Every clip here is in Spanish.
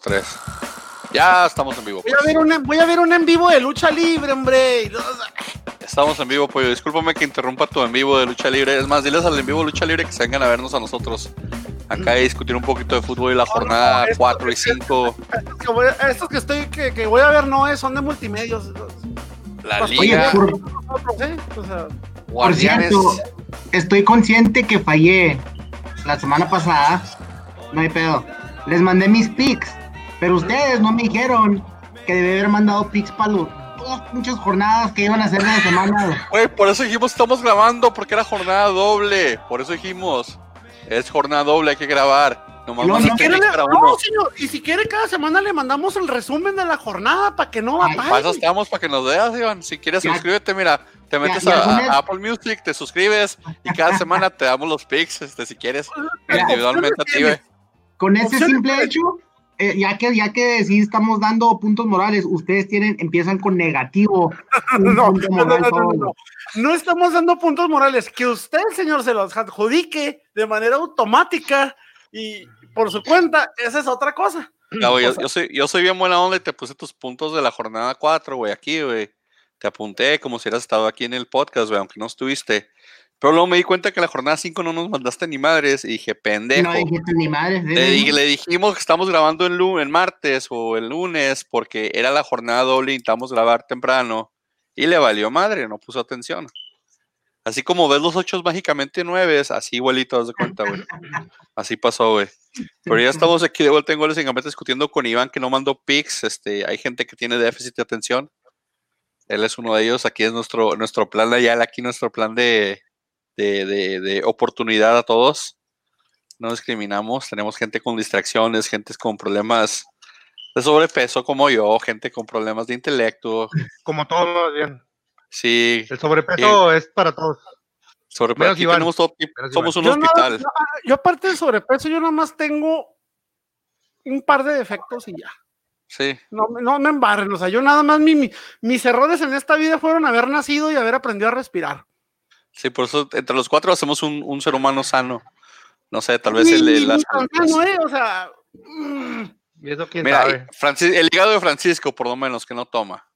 tres. Ya estamos en vivo. Voy a ver un, voy a ver un en vivo de lucha libre, hombre. Estamos en vivo, pollo. Discúlpame que interrumpa tu en vivo de lucha libre. Es más, diles al en vivo de lucha libre que se vengan a vernos a nosotros. Acá a discutir un poquito de fútbol y la jornada 4 y 5. Estos que estoy que, que voy a ver no es, son de multimedios. La liga. Oye, por, cierto, estoy consciente que fallé la semana pasada. No hay pedo. Les mandé mis pics, pero ustedes no me dijeron que debí haber mandado pics para los todas muchas jornadas que iban a hacer de la semana. Güey, por eso dijimos estamos grabando, porque era jornada doble. Por eso dijimos, es jornada doble, hay que grabar. no, no, no, señor, y si quiere cada semana le mandamos el resumen de la jornada para que no va Para eso estamos, para que nos veas, Iván. Si quieres, suscríbete, mira, te metes a, Apple Music, te suscribes y cada semana te damos los pics, este, si quieres, individualmente a ti, Con ese simple hecho, eh, ya que ya que sí estamos dando puntos morales, ustedes tienen empiezan con negativo. no, no, no, no, estamos dando puntos morales, que usted, señor, se los adjudique de manera automática y por su cuenta, esa es otra cosa. yo, soy, yo soy bien buena onda y te puse tus puntos de la jornada 4, güey, aquí, güey. Te apunté como si hubieras estado aquí en el podcast, güey, aunque no estuviste. Pero luego me di cuenta que la jornada 5 no nos mandaste ni madres y dije, pendejo. No dijiste ni madres. Le, le, dijimos que estamos grabando el, el martes o el lunes porque era la jornada doble y intentamos grabar temprano. Y le valió madre, no puso atención. Así como ves los ocho mágicamente nueves, así igualito, haz de cuenta, güey. Así pasó, güey. Pero ya estamos aquí de vuelta en goles en Gambetta discutiendo con Iván que no mandó pics. Este, hay gente que tiene déficit de atención. Él es uno de ellos. Aquí es nuestro, nuestro plan de aquí nuestro plan de, de, oportunidad a todos. No discriminamos, tenemos gente con distracciones, gente con problemas de sobrepeso como yo, gente con problemas de intelecto. Como todos, bien. Sí. El sobrepeso es para todos. Sobrepeso, somos un hospital. yo aparte de sobrepeso, yo nada más tengo un par de defectos y ya. Sí. No, no me embarren, o sea, yo nada más, mi, mis errores en esta vida fueron haber nacido y haber aprendido a respirar. Sí, por eso entre los cuatro hacemos un, un ser humano sano. No sé, tal vez el, el, las, ¿eh? o sea, mm. ¿Y eso quién Mira, sabe? el hígado de Francisco, por lo menos, que no toma,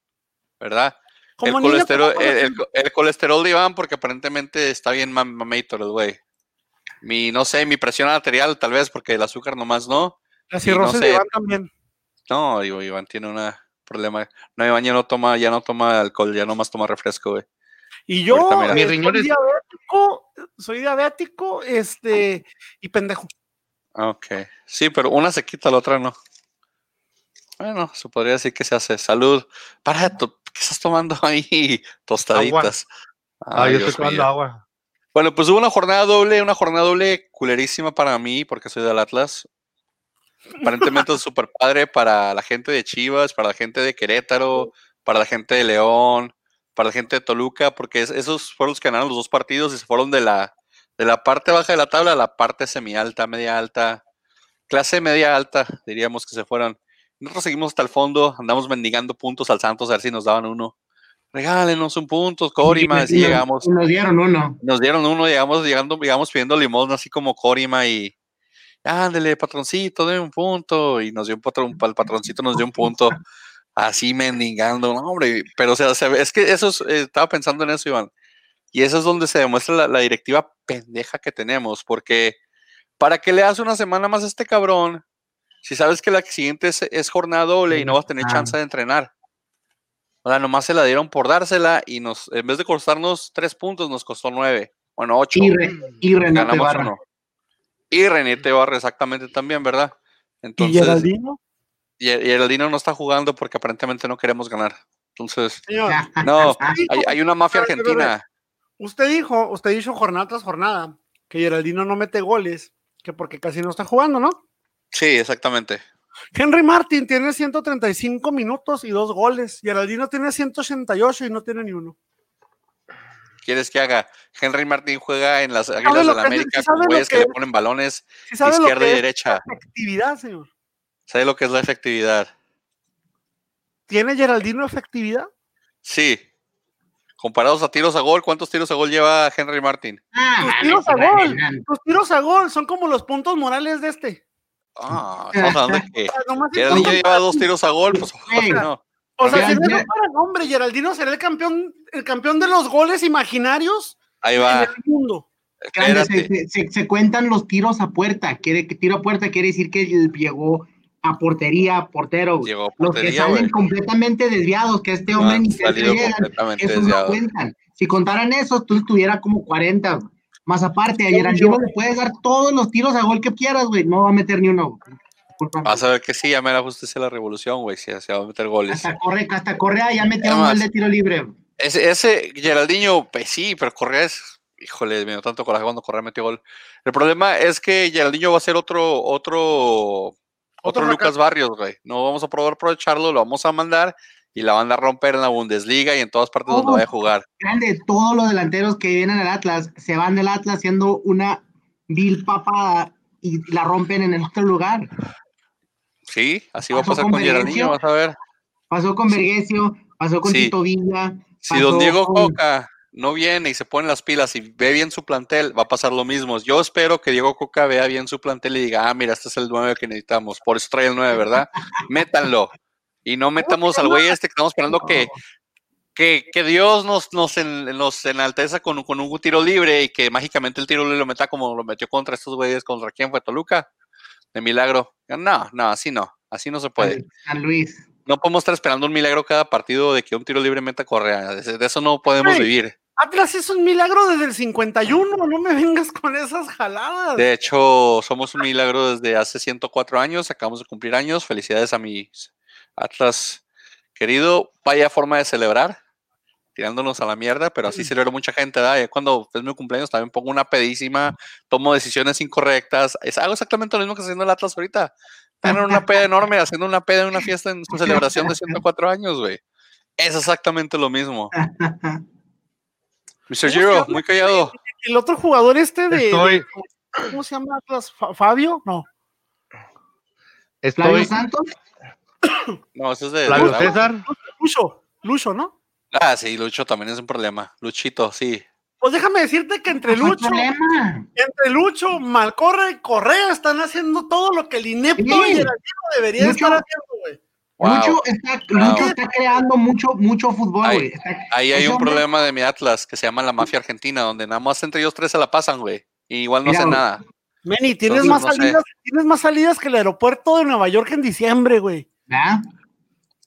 ¿verdad? El colesterol, el, el, colesterol de Iván, porque aparentemente está bien mamito el güey. Mi, no sé, mi presión arterial, tal vez, porque el azúcar nomás no. La cirrosis de Iván también. No, digo, Iván tiene un problema. No, Iván ya no toma, ya no toma alcohol, ya nomás toma refresco, güey. Y yo soy diabético, soy diabético, este, y pendejo. Ok. Sí, pero una se quita, la otra no. Bueno, se podría decir que se hace. Salud. Para, ¿qué estás tomando ahí? Tostaditas. Ah, yo estoy tomando agua. Bueno, pues hubo una jornada doble, una jornada doble culerísima para mí, porque soy del Atlas. Aparentemente es súper padre para la gente de Chivas, para la gente de Querétaro, para la gente de León, para la gente de Toluca, porque esos fueron los que ganaron los dos partidos y se fueron de la, de la parte baja de la tabla a la parte semi-alta, media alta, clase media alta, diríamos que se fueron. Nosotros seguimos hasta el fondo, andamos mendigando puntos al Santos a ver si nos daban uno. Regálenos un punto, Corima, y llegamos. Nos dieron uno. Nos dieron uno, llegamos, llegando, llegamos pidiendo limosna así como Corima y ándele, patroncito, de un punto. Y nos dio un patrón, el patroncito nos dio un punto así mendigando, no, hombre, pero o sea, es que eso eh, estaba pensando en eso, Iván. Y eso es donde se demuestra la, directiva pendeja que tenemos, porque ¿para qué le das una semana más a este cabrón si sabes que la siguiente es, jornada doble y no vas a tener chance de entrenar? O sea, nomás se la dieron por dársela y nos, en vez de costarnos tres puntos, nos costó nueve. Bueno, ocho. Y, y René Barra. Y René Barra, exactamente también, ¿verdad? Entonces, ¿Y Geraldino? Y, el Dino no está jugando porque aparentemente no queremos ganar. Entonces, no, hay, una mafia argentina. Usted dijo, usted dijo jornada tras jornada que Geraldino no mete goles, que porque casi no está jugando, ¿no? Sí, exactamente. Henry Martin tiene 135 minutos y dos goles. Geraldino tiene 188 y no tiene ni uno. ¿Quieres que haga? Henry Martin juega en las Águilas de la América con güeyes que, le ponen balones izquierda y derecha. Señor. ¿Sabe lo que es la efectividad? ¿Tiene Geraldino efectividad? Sí. Comparados a tiros a gol, ¿cuántos tiros a gol lleva Henry Martin? Ah, tiros a gol, los tiros a gol son como los puntos morales de este. Ah, estamos hablando de que Geraldinho lleva dos tiros a gol, pues no. O sea, si no para nombre, Geraldino será el campeón, el campeón de los goles imaginarios Ahí va. en el mundo. Se, se, se, cuentan los tiros a puerta. Quiere, tiro a puerta quiere decir que llegó a portería, portero. Llegó a los que salen wey. completamente desviados, que este hombre ni se llegan, esos no cuentan. Si contaran eso, tú estuviera como 40. Más aparte, a Geraldino le puedes dar todos los tiros a gol que quieras, güey. No va a meter ni uno. Vas a ver que sí, ya me la justicia la revolución, güey. Si se va a meter goles. Hasta, corre, hasta Correa ya metió un gol de tiro libre. Ese, ese Geraldinho, pues sí, pero Correa es. Híjole, me dio tanto coraje cuando Correa metió gol. El problema es que Geraldinho va a ser otro, otro, otro, otro Lucas Barrios, güey. No vamos a probar aprovecharlo, lo vamos a mandar y la van a romper en la Bundesliga y en todas partes oh, donde vaya a jugar. Grande, todos los delanteros que vienen al Atlas se van del Atlas siendo una vil papada y la rompen en el otro lugar. Sí, así va a pasar con, con Geraldinho, vas a ver. Pasó con Vergesio, pasó con sí. Tito Villa. Si don Diego con... Coca no viene y se pone las pilas y ve bien su plantel, va a pasar lo mismo. Yo espero que Diego Coca vea bien su plantel y diga, ah, mira, este es el 9 que necesitamos. Por eso trae el 9, ¿verdad? Métanlo. Y no metamos al güey este que estamos esperando que, que, que Dios nos, nos, en, nos enalteza con, con, un tiro libre y que mágicamente el tiro libre lo meta como lo metió contra estos güeyes, contra quién fue Toluca, de milagro. No, no, así no, así no se puede. San Luis. No podemos estar esperando un milagro cada partido de que un tiro libre meta Correa. De, de eso no podemos Ay, vivir. Atlas es un milagro desde el 51, no me vengas con esas jaladas. De hecho, somos un milagro desde hace 104 años, acabamos de cumplir años. Felicidades a mis Atlas querido. Vaya forma de celebrar, tirándonos a la mierda, pero así celebro mucha gente. ¿verdad? Cuando es mi cumpleaños también pongo una pedísima, tomo decisiones incorrectas. Es, hago exactamente lo mismo que haciendo el Atlas ahorita. Tienen una peda enorme, haciendo una peda en una fiesta en su celebración de 104 años, güey. Es exactamente lo mismo. Mr. Giro, muy callado. El otro jugador este de, Estoy... de ¿cómo se llama Atlas? ¿Fabio? No. ¿Flavio Santos? No, eso es de. ¿Flavio César? Lucho, Lucho, ¿no? Ah, sí, Lucho también es un problema. Luchito, sí. Pues déjame decirte que entre Lucho, entre Lucho, Malcorre y Correa están haciendo todo lo que el inepto sí. y el debería Lucho, estar haciendo, güey. Wow. Lucho, está, Lucho wow. está, creando mucho, mucho fútbol, güey. Ahí hay un problema de mi Atlas que se llama la mafia argentina, donde nada más entre ellos tres se la pasan, güey. Y igual no hacen nada. Meni, tienes Entonces, más no salidas, sé. tienes más salidas que el aeropuerto de Nueva York en diciembre, güey. ¿Ah?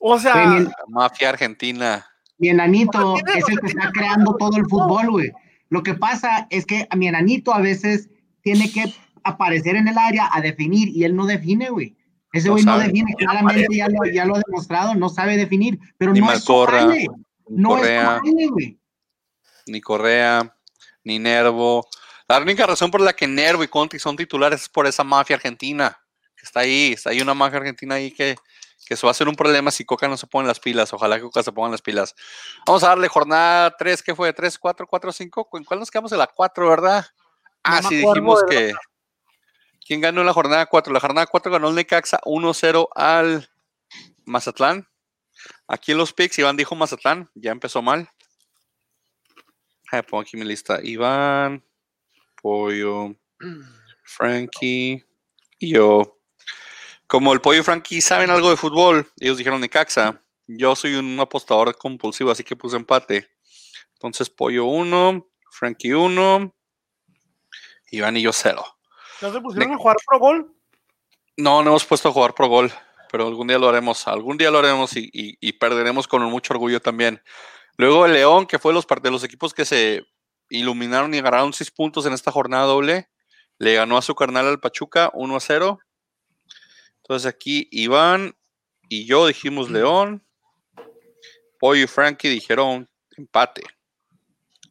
O sea, la mafia argentina. Mi enanito es el que está creando todo el fútbol, güey. Lo que pasa es que a mi enanito a veces tiene que aparecer en el área a definir y él no define, güey. Ese güey no, no, define, claramente ya lo, ya lo, ha demostrado, no sabe definir, pero ni no Malcorra, es su no Correa, es güey. Ni Correa, ni Nervo. La única razón por la que Nervo y Conti son titulares es por esa mafia argentina que está ahí, está ahí una mafia argentina ahí que, que eso va a ser un problema si Coca no se pone las pilas. Ojalá que Coca se ponga las pilas. Vamos a darle jornada 3, ¿qué fue? ¿3, 4, 4, 5? ¿En cuál nos quedamos en la 4, verdad? Ah, no sí, dijimos que... ¿Quién ganó en la jornada 4? La jornada 4 ganó el Necaxa 1-0 al Mazatlán. Aquí en los picks, Iván dijo Mazatlán, ya empezó mal. Ah, pongo aquí mi lista. Iván, Pollo, Frankie y yo. Como el Pollo y Frankie saben algo de fútbol, ellos dijeron Necaxa. Yo soy un apostador compulsivo, así que puse empate. Entonces, Pollo 1, Frankie 1, Iván y yo 0. ¿No se pusieron a jugar pro gol? No, no hemos puesto a jugar pro gol, pero algún día lo haremos, algún día lo haremos y, y, y perderemos con mucho orgullo también. Luego el León, que fue los, de los equipos que se iluminaron y ganaron 6 puntos en esta jornada doble, le ganó a su carnal al Pachuca 1 a 0. Entonces aquí Iván y yo dijimos León, Pollo y Frankie dijeron empate.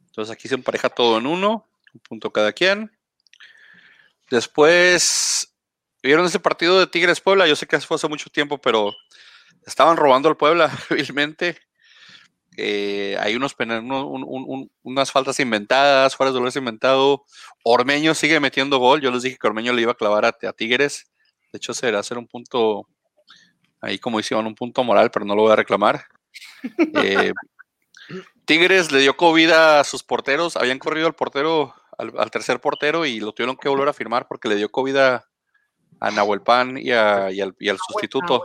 Entonces aquí se empareja todo en uno, un punto cada quien. Después, ¿vieron ese partido de Tigres Puebla? Yo sé que fue hace mucho tiempo, pero estaban robando al Puebla, vilmente. Eh, hay unos, un, un, un, unas faltas inventadas, fuera de goles inventado. Ormeño sigue metiendo gol. Yo les dije que Ormeño le iba a clavar a, a Tigres. De hecho, será hacer un punto, ahí como hicieron, un punto moral, pero no lo voy a reclamar. Eh, Tigres le dio COVID a sus porteros. Habían corrido al portero al, al, tercer portero y lo tuvieron que volver a firmar porque le dio COVID a, a Nahuel Pan y, a, y, al, y al sustituto.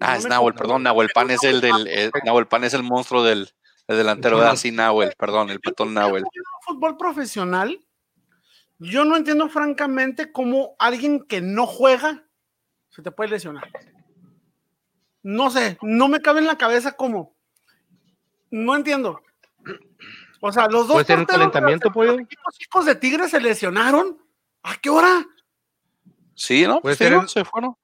Ah, es Nahuel, perdón, Nahuel Pan es el del eh, Nahuel Pan es el monstruo del, delantero de así Nahuel, perdón, el petón Nahuel. Fútbol profesional, yo no entiendo francamente cómo alguien que no juega se te puede lesionar. No sé, no me cabe en la cabeza cómo. No entiendo. O sea, los dos ¿Puede calentamiento, los chicos de Tigres se lesionaron. ¿A qué hora? Sí, ¿no? Puede, ser, se fueron.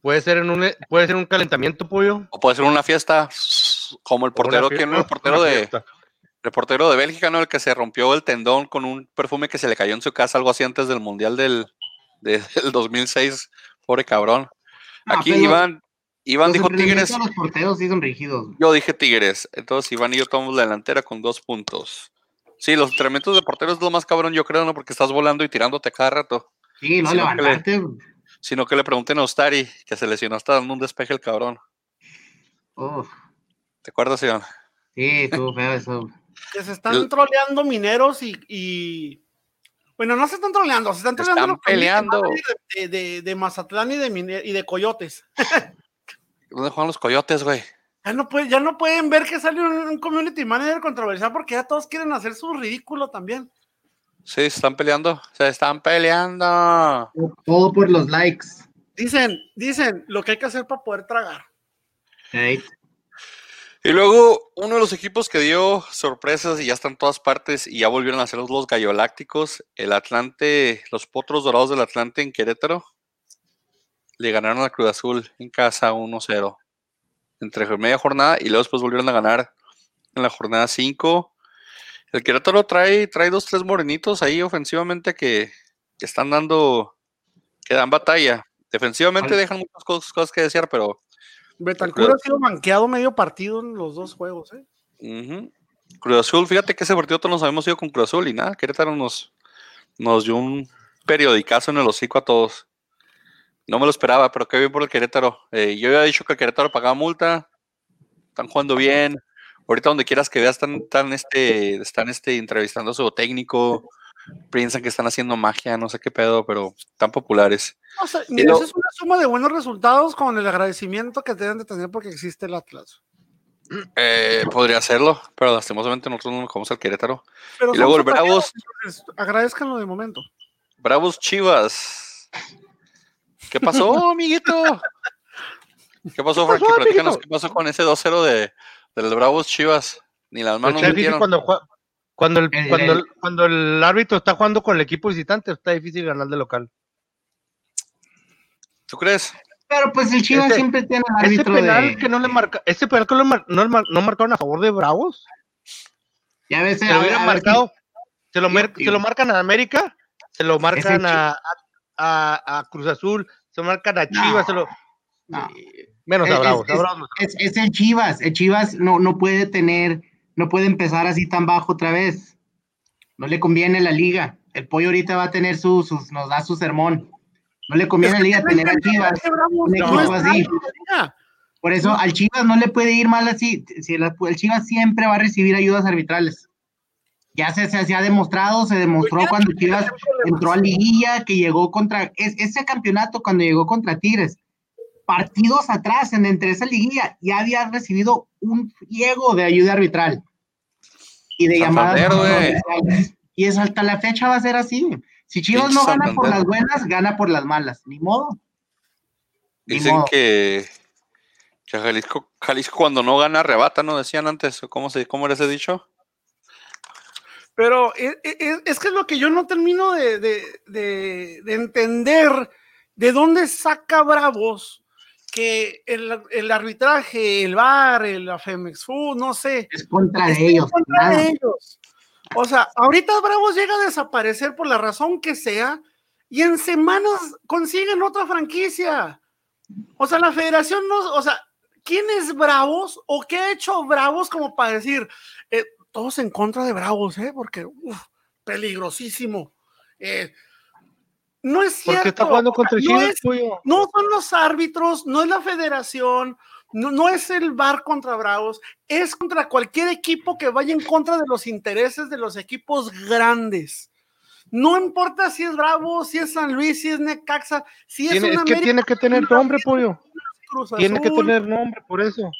Puede ser en un puede ser un calentamiento, pollo. O puede ser una fiesta, como el portero que no, el portero de el portero de Bélgica, ¿no? El que se rompió el tendón con un perfume que se le cayó en su casa, algo así antes del Mundial del, del 2006. Pobre cabrón. Aquí Iván, Iván dijo Tigres. Los porteros sí son rígidos. Yo dije Tigres. Entonces Iván y yo tomamos la delantera con dos puntos. Sí, los entrenamientos de porteros es lo más cabrón, yo creo, ¿no? Porque estás volando y tirándote cada rato. Sí, no levantarte sino que le pregunten a Ostari, que se lesionó hasta dando un despeje el cabrón. ¿Te acuerdas, Iván? Sí, tú feo eso. Que se están troleando mineros y, Bueno, no se están troleando, se están troleando. Están peleando. De, de, Mazatlán y de, y de Coyotes. ¿Dónde juegan los Coyotes, güey? Ya no, puede, ya no pueden ver que sale un, community manager controversial porque ya todos quieren hacer su ridículo también. Sí, se están peleando. Se están peleando. Todo por los likes. Dicen, dicen lo que hay que hacer para poder tragar. Y luego, uno de los equipos que dio sorpresas y ya están en todas partes y ya volvieron a ser los Gallolácticos, el Atlante, los Potros Dorados del Atlante en Querétaro, le ganaron a Cruz Azul en casa 1-0 entre media jornada y luego después volvieron a ganar en la jornada 5 el Querétaro trae, trae dos, tres morenitos ahí ofensivamente que, están dando, que dan batalla. Defensivamente dejan muchas cosas, que desear, pero. Betancourt ha sido manqueado medio partido en los dos juegos, ¿eh? Cruz Azul, fíjate que ese partido todos nos habíamos ido con Cruz Azul y nada, Querétaro nos, nos dio un periodicazo en el hocico a todos. No me lo esperaba, pero qué bien por el Querétaro. Eh, yo había dicho que el Querétaro pagaba multa, están jugando bien, ahorita donde quieras que veas, están, están, este, están este, entrevistando a su técnico, piensan que están haciendo magia, no sé qué pedo, pero tan populares. O sea, mira, eso es una suma de buenos resultados con el agradecimiento que deben de tener porque existe el Atlas. Eh, podría hacerlo, pero lastimosamente nosotros no nos vamos al Querétaro. y luego el Bravos. Agradezcanlo de momento. Bravos Chivas. ¿Qué pasó, amiguito? ¿Qué pasó, Frankie? Platícanos qué pasó con ese 2-0 de, de los Bravos Chivas, ni las manos metieron. Cuando, cuando, el, cuando, el, cuando el árbitro está jugando con el equipo visitante, está difícil ganar de local. ¿Tú crees? Pero pues el Chivas siempre tiene un árbitro ese penal que no le marca, ese penal que no, no, marcaron a favor de Bravos. Ya ves, se lo hubieran marcado, se lo, se lo marcan a América, se lo marcan a, a, a, Cruz Azul, se marcan a Chivas, se lo Menos a Bravos. Es, el Chivas. El Chivas no, no puede tener, no puede empezar así tan bajo otra vez. No le conviene la liga. El pollo ahorita va a tener su, nos da su sermón. No le conviene a la liga tener a Chivas un equipo así. Por eso al Chivas no le puede ir mal así. Si el, Chivas siempre va a recibir ayudas arbitrales. Ya se, se, ha demostrado, se demostró cuando Chivas entró a liguilla, que llegó contra, ese campeonato cuando llegó contra Tigres, partidos atrás, en entre esa liguilla, ya había recibido un friego de ayuda arbitral y de llamadas. Y es hasta la fecha va a ser así. Si Chivas no gana por las buenas, gana por las malas. Ni modo. Dicen que, Jalisco, Jalisco, cuando no gana arrebata, ¿no? Decían antes, ¿cómo, se, cómo era ese dicho? Pero es, es, que es lo que yo no termino de, de, de, de entender. ¿De dónde saca Bravos que el, arbitraje, el VAR, el Femex Food, no sé. Es contra ellos. Contra ellos. O sea, ahorita Bravos llega a desaparecer por la razón que sea y en semanas consiguen otra franquicia. O sea, la federación no, o sea, ¿quién es Bravos o qué ha hecho Bravos como para decir, todos en contra de Bravos, ¿eh? Porque, uff, peligrosísimo. Eh, no es cierto. está jugando contra no, no son los árbitros, no es la federación, no, no, es el bar contra Bravos, es contra cualquier equipo que vaya en contra de los intereses de los equipos grandes. No importa si es Bravo, si es San Luis, si es Necaxa, si es Es que tiene que tener nombre, pollo. Tiene que tener nombre, por eso.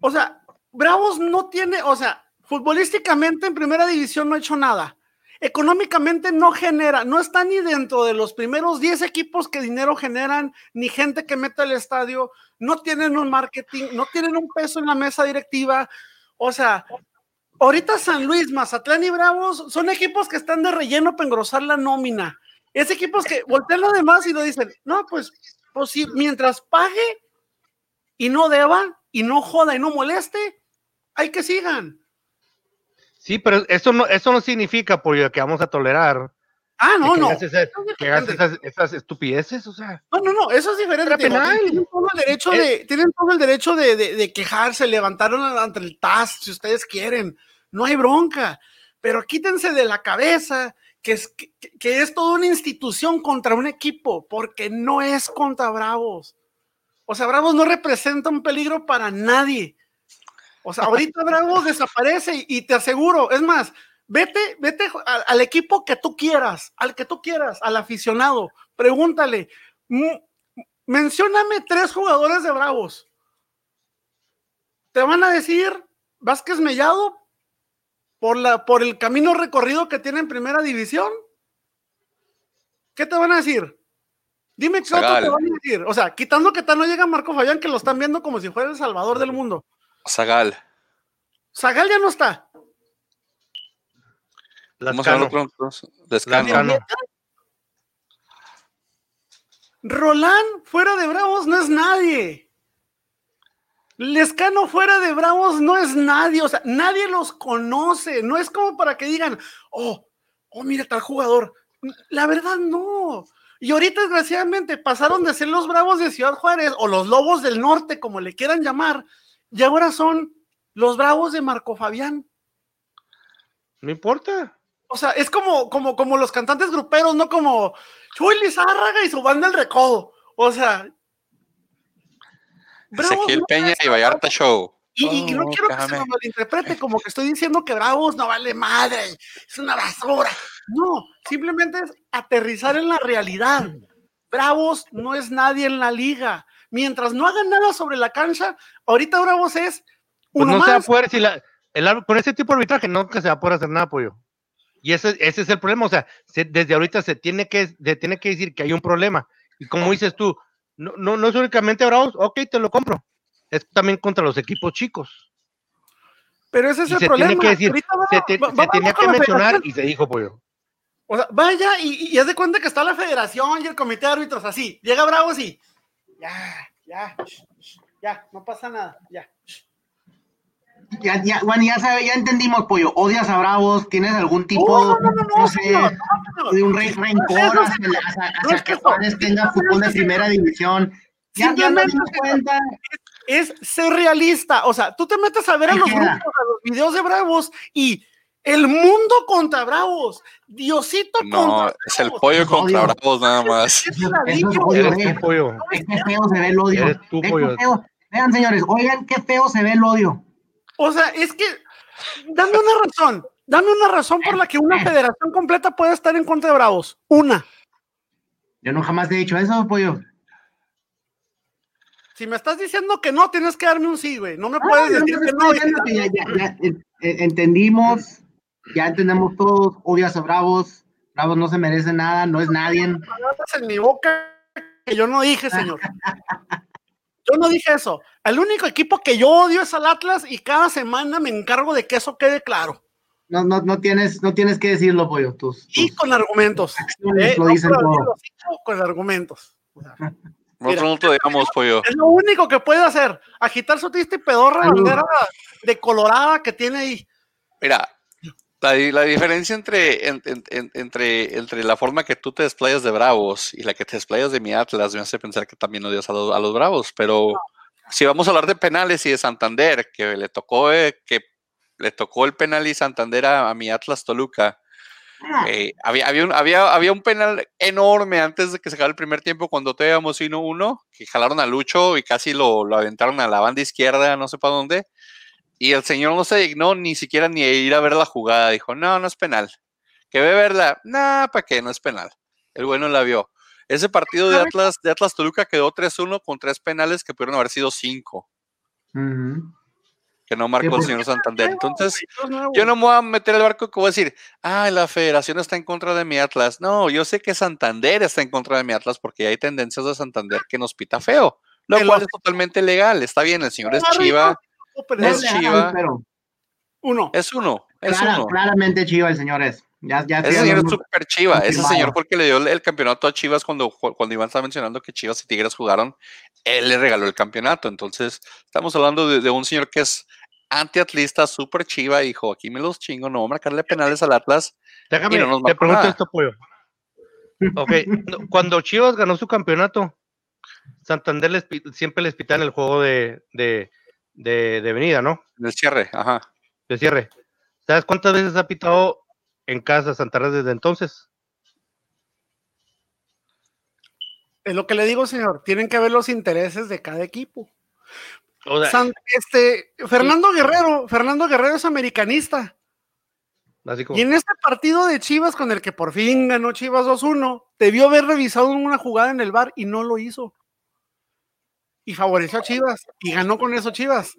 O sea, Bravos no tiene, o sea, futbolísticamente en primera división no ha hecho nada. Económicamente no genera, no está ni dentro de los primeros 10 equipos que dinero generan, ni gente que mete al estadio, no tienen un marketing, no tienen un peso en la mesa directiva. O sea, ahorita San Luis, Mazatlán y Bravos son equipos que están de relleno para engrosar la nómina. Es equipos que voltean lo demás y lo dicen, no, pues, pues sí, mientras pague y no deba y no joda y no moleste, hay que sigan. Sí, pero eso no, eso no significa, pollo, que vamos a tolerar. Ah, no, que no. hagas esa- que hagas esas, esas estupideces, o sea. No, no, no, eso es diferente. Penal. Tienen todo el derecho, de, tienen todo el derecho de, de- de quejarse, levantaron ante el TAS si ustedes quieren. No hay bronca. Pero quítense de la cabeza que es, que, que es toda una institución contra un equipo, porque no es contra Bravos. O sea, Bravos no representa un peligro para nadie. O sea, ahorita Bravos desaparece y, te aseguro, es más, vete, vete al, al equipo que tú quieras, al que tú quieras, al aficionado, pregúntale, "Mm, mencióname tres jugadores de Bravos. Te van a decir Vázquez Mellado por, la, por el camino recorrido que tiene en primera división. ¿Qué te van a decir? Dime qué otro te van a decir. O sea, quitando que tal no llega Marco Fabián, que lo están viendo como si fuera el salvador del mundo. Zagal. Zagal ya no está. Vamos a ver Lascano. Lascano. Roland fuera de Bravos no es nadie. Lescano fuera de Bravos no es nadie. O sea, nadie los conoce. No es como para que digan, oh, oh, mira tal jugador. La verdad, no. Y ahorita, desgraciadamente, pasaron de ser los Bravos de Ciudad Juárez o los Lobos del Norte, como le quieran llamar, y ahora son los Bravos de Marco Fabián. No importa. O sea, es como, como, como los cantantes gruperos, no como Chuy Lizárraga y su banda El Recodo. O sea, Bravos Ezequiel no Peña y Vallarta Show. Y, no Oh, quiero que se me malinterprete como que estoy diciendo que Bravos no vale madre, es una basura. No, simplemente es aterrizar en la realidad. Bravos no es nadie en la liga. Mientras no hagan nada sobre la cancha, ahorita Bravos es Pues uno no se va a más. poder, si la, el, con ese tipo de arbitraje no que se va a poder hacer nada, pollo. Y ese, ese es el problema, o sea, se- desde ahorita se tiene que, se tiene que decir que hay un problema. Y como dices tú, no, no, no es únicamente Bravos, ok, te lo compro. Es también contra los equipos chicos. Pero ese es Y el se problema. tiene que decir, va- se, te- va- se vamos tenía que mencionar y se dijo, pollo. O sea, vaya y, y haz de cuenta que está la federación y el comité de árbitros así. Llega Bravos y ya, ya, ya, no pasa nada, ya. Ya, ya, bueno, ya sabe, ya entendimos, pollo. Odias a Bravos, tienes algún tipo, de un señor. re- rencor hacia, que. Juárez tenga fútbol de primera división. Ya, ya dimos cuenta. es ser realista. O sea, tú te metes a ver a los grupos, a los videos de Bravos y el mundo contra Bravos, Diosito No, contra es el Bravos. pollo contra Odio. Bravos nada más. Es es odio, Eres eh. tú, pollo. Ve qué feo se ve el odio. Eres pollo. Vean, señores, oigan qué feo se ve el odio. O sea, es que dame una razón, dame una razón por la que una federación completa puede estar en contra de Bravos. Una. Yo no jamás te he dicho eso, pollo. Si me estás diciendo que no, tienes que darme un sí, güey. No me Ah, puedes yo decir no que no. ya, ya- ya, eh, eh, entendimos, ya entendemos todos, odias a Bravos, Bravos no se merece nada, no es nadie. palabras en mi boca que yo no dije, señor. Yo no dije eso. El único equipo que yo odio es al Atlas y cada semana me encargo de que eso quede claro. No, no, no tienes, no tienes que decirlo, pollo. Tus, Y con argumentos. Eh, lo no dicen abrir todo. con argumentos. Nosotros no te digamos, pollo. Es lo único que puede hacer. Agitar su triste y pedorra bandera de colorada que tiene ahí. Mira, la, la diferencia entre, en- en- en- entre, entre la forma que tú te desplayas de Bravos y la que te desplayas de mi Atlas me hace pensar que también odias a los, a los Bravos, pero si vamos a hablar de penales y de Santander, que le tocó, eh, que le tocó el penal y Santander a, a mi Atlas Toluca, Ah, eh, había, había, un, había, había un penal enorme antes de que se acabara el primer tiempo cuando te íbamos 1-1, que jalaron a Lucho y casi lo, lo aventaron a la banda izquierda, no sé para dónde. Y el señor no se dignó ni siquiera ni ir a ver la jugada. Dijo, no, no es penal. Que ve verla, nah, ¿para qué? No es penal. El bueno la vio. Ese partido de Atlas, de Atlas Toluca quedó 3-1 con tres penales que pudieron haber sido 5. Que no marcó el señor Santander. Entonces, yo no me voy a meter el barco que voy a decir, ah, la federación está en contra de mi Atlas. No, yo sé que Santander está en contra de mi Atlas porque hay tendencias de Santander que nos pita feo. Lo cual es totalmente legal. Está bien, el señor es Chiva. Es Chiva. Uno. Es uno. Es uno. Claramente Chiva el señor es. Ya, ya ese señor es súper chiva. Ese señor porque le dio el campeonato a Chivas cuando, cuando Iván estaba mencionando que Chivas y Tigres jugaron, él le regaló el campeonato. Entonces, estamos hablando de, un señor que es antiatlista, súper chiva, dijo, aquí me los chingo, no voy a marcarle penales al Atlas. Déjame, te pregunto esto, Pollo. Ok, cuando Chivas ganó su campeonato, Santander siempre les pitan el juego de, de, de, de venida, ¿no? Del cierre, ajá. De cierre. ¿Sabes cuántas veces ha pitado en casa Santander desde entonces. Es lo que le digo, señor. Tienen que ver los intereses de cada equipo. este, Fernando Guerrero, Fernando Guerrero es americanista. Y en este partido de Chivas, con el que por fin ganó Chivas 2-1, debió haber revisado una jugada en el bar y no lo hizo. Y favoreció a Chivas y ganó con eso Chivas.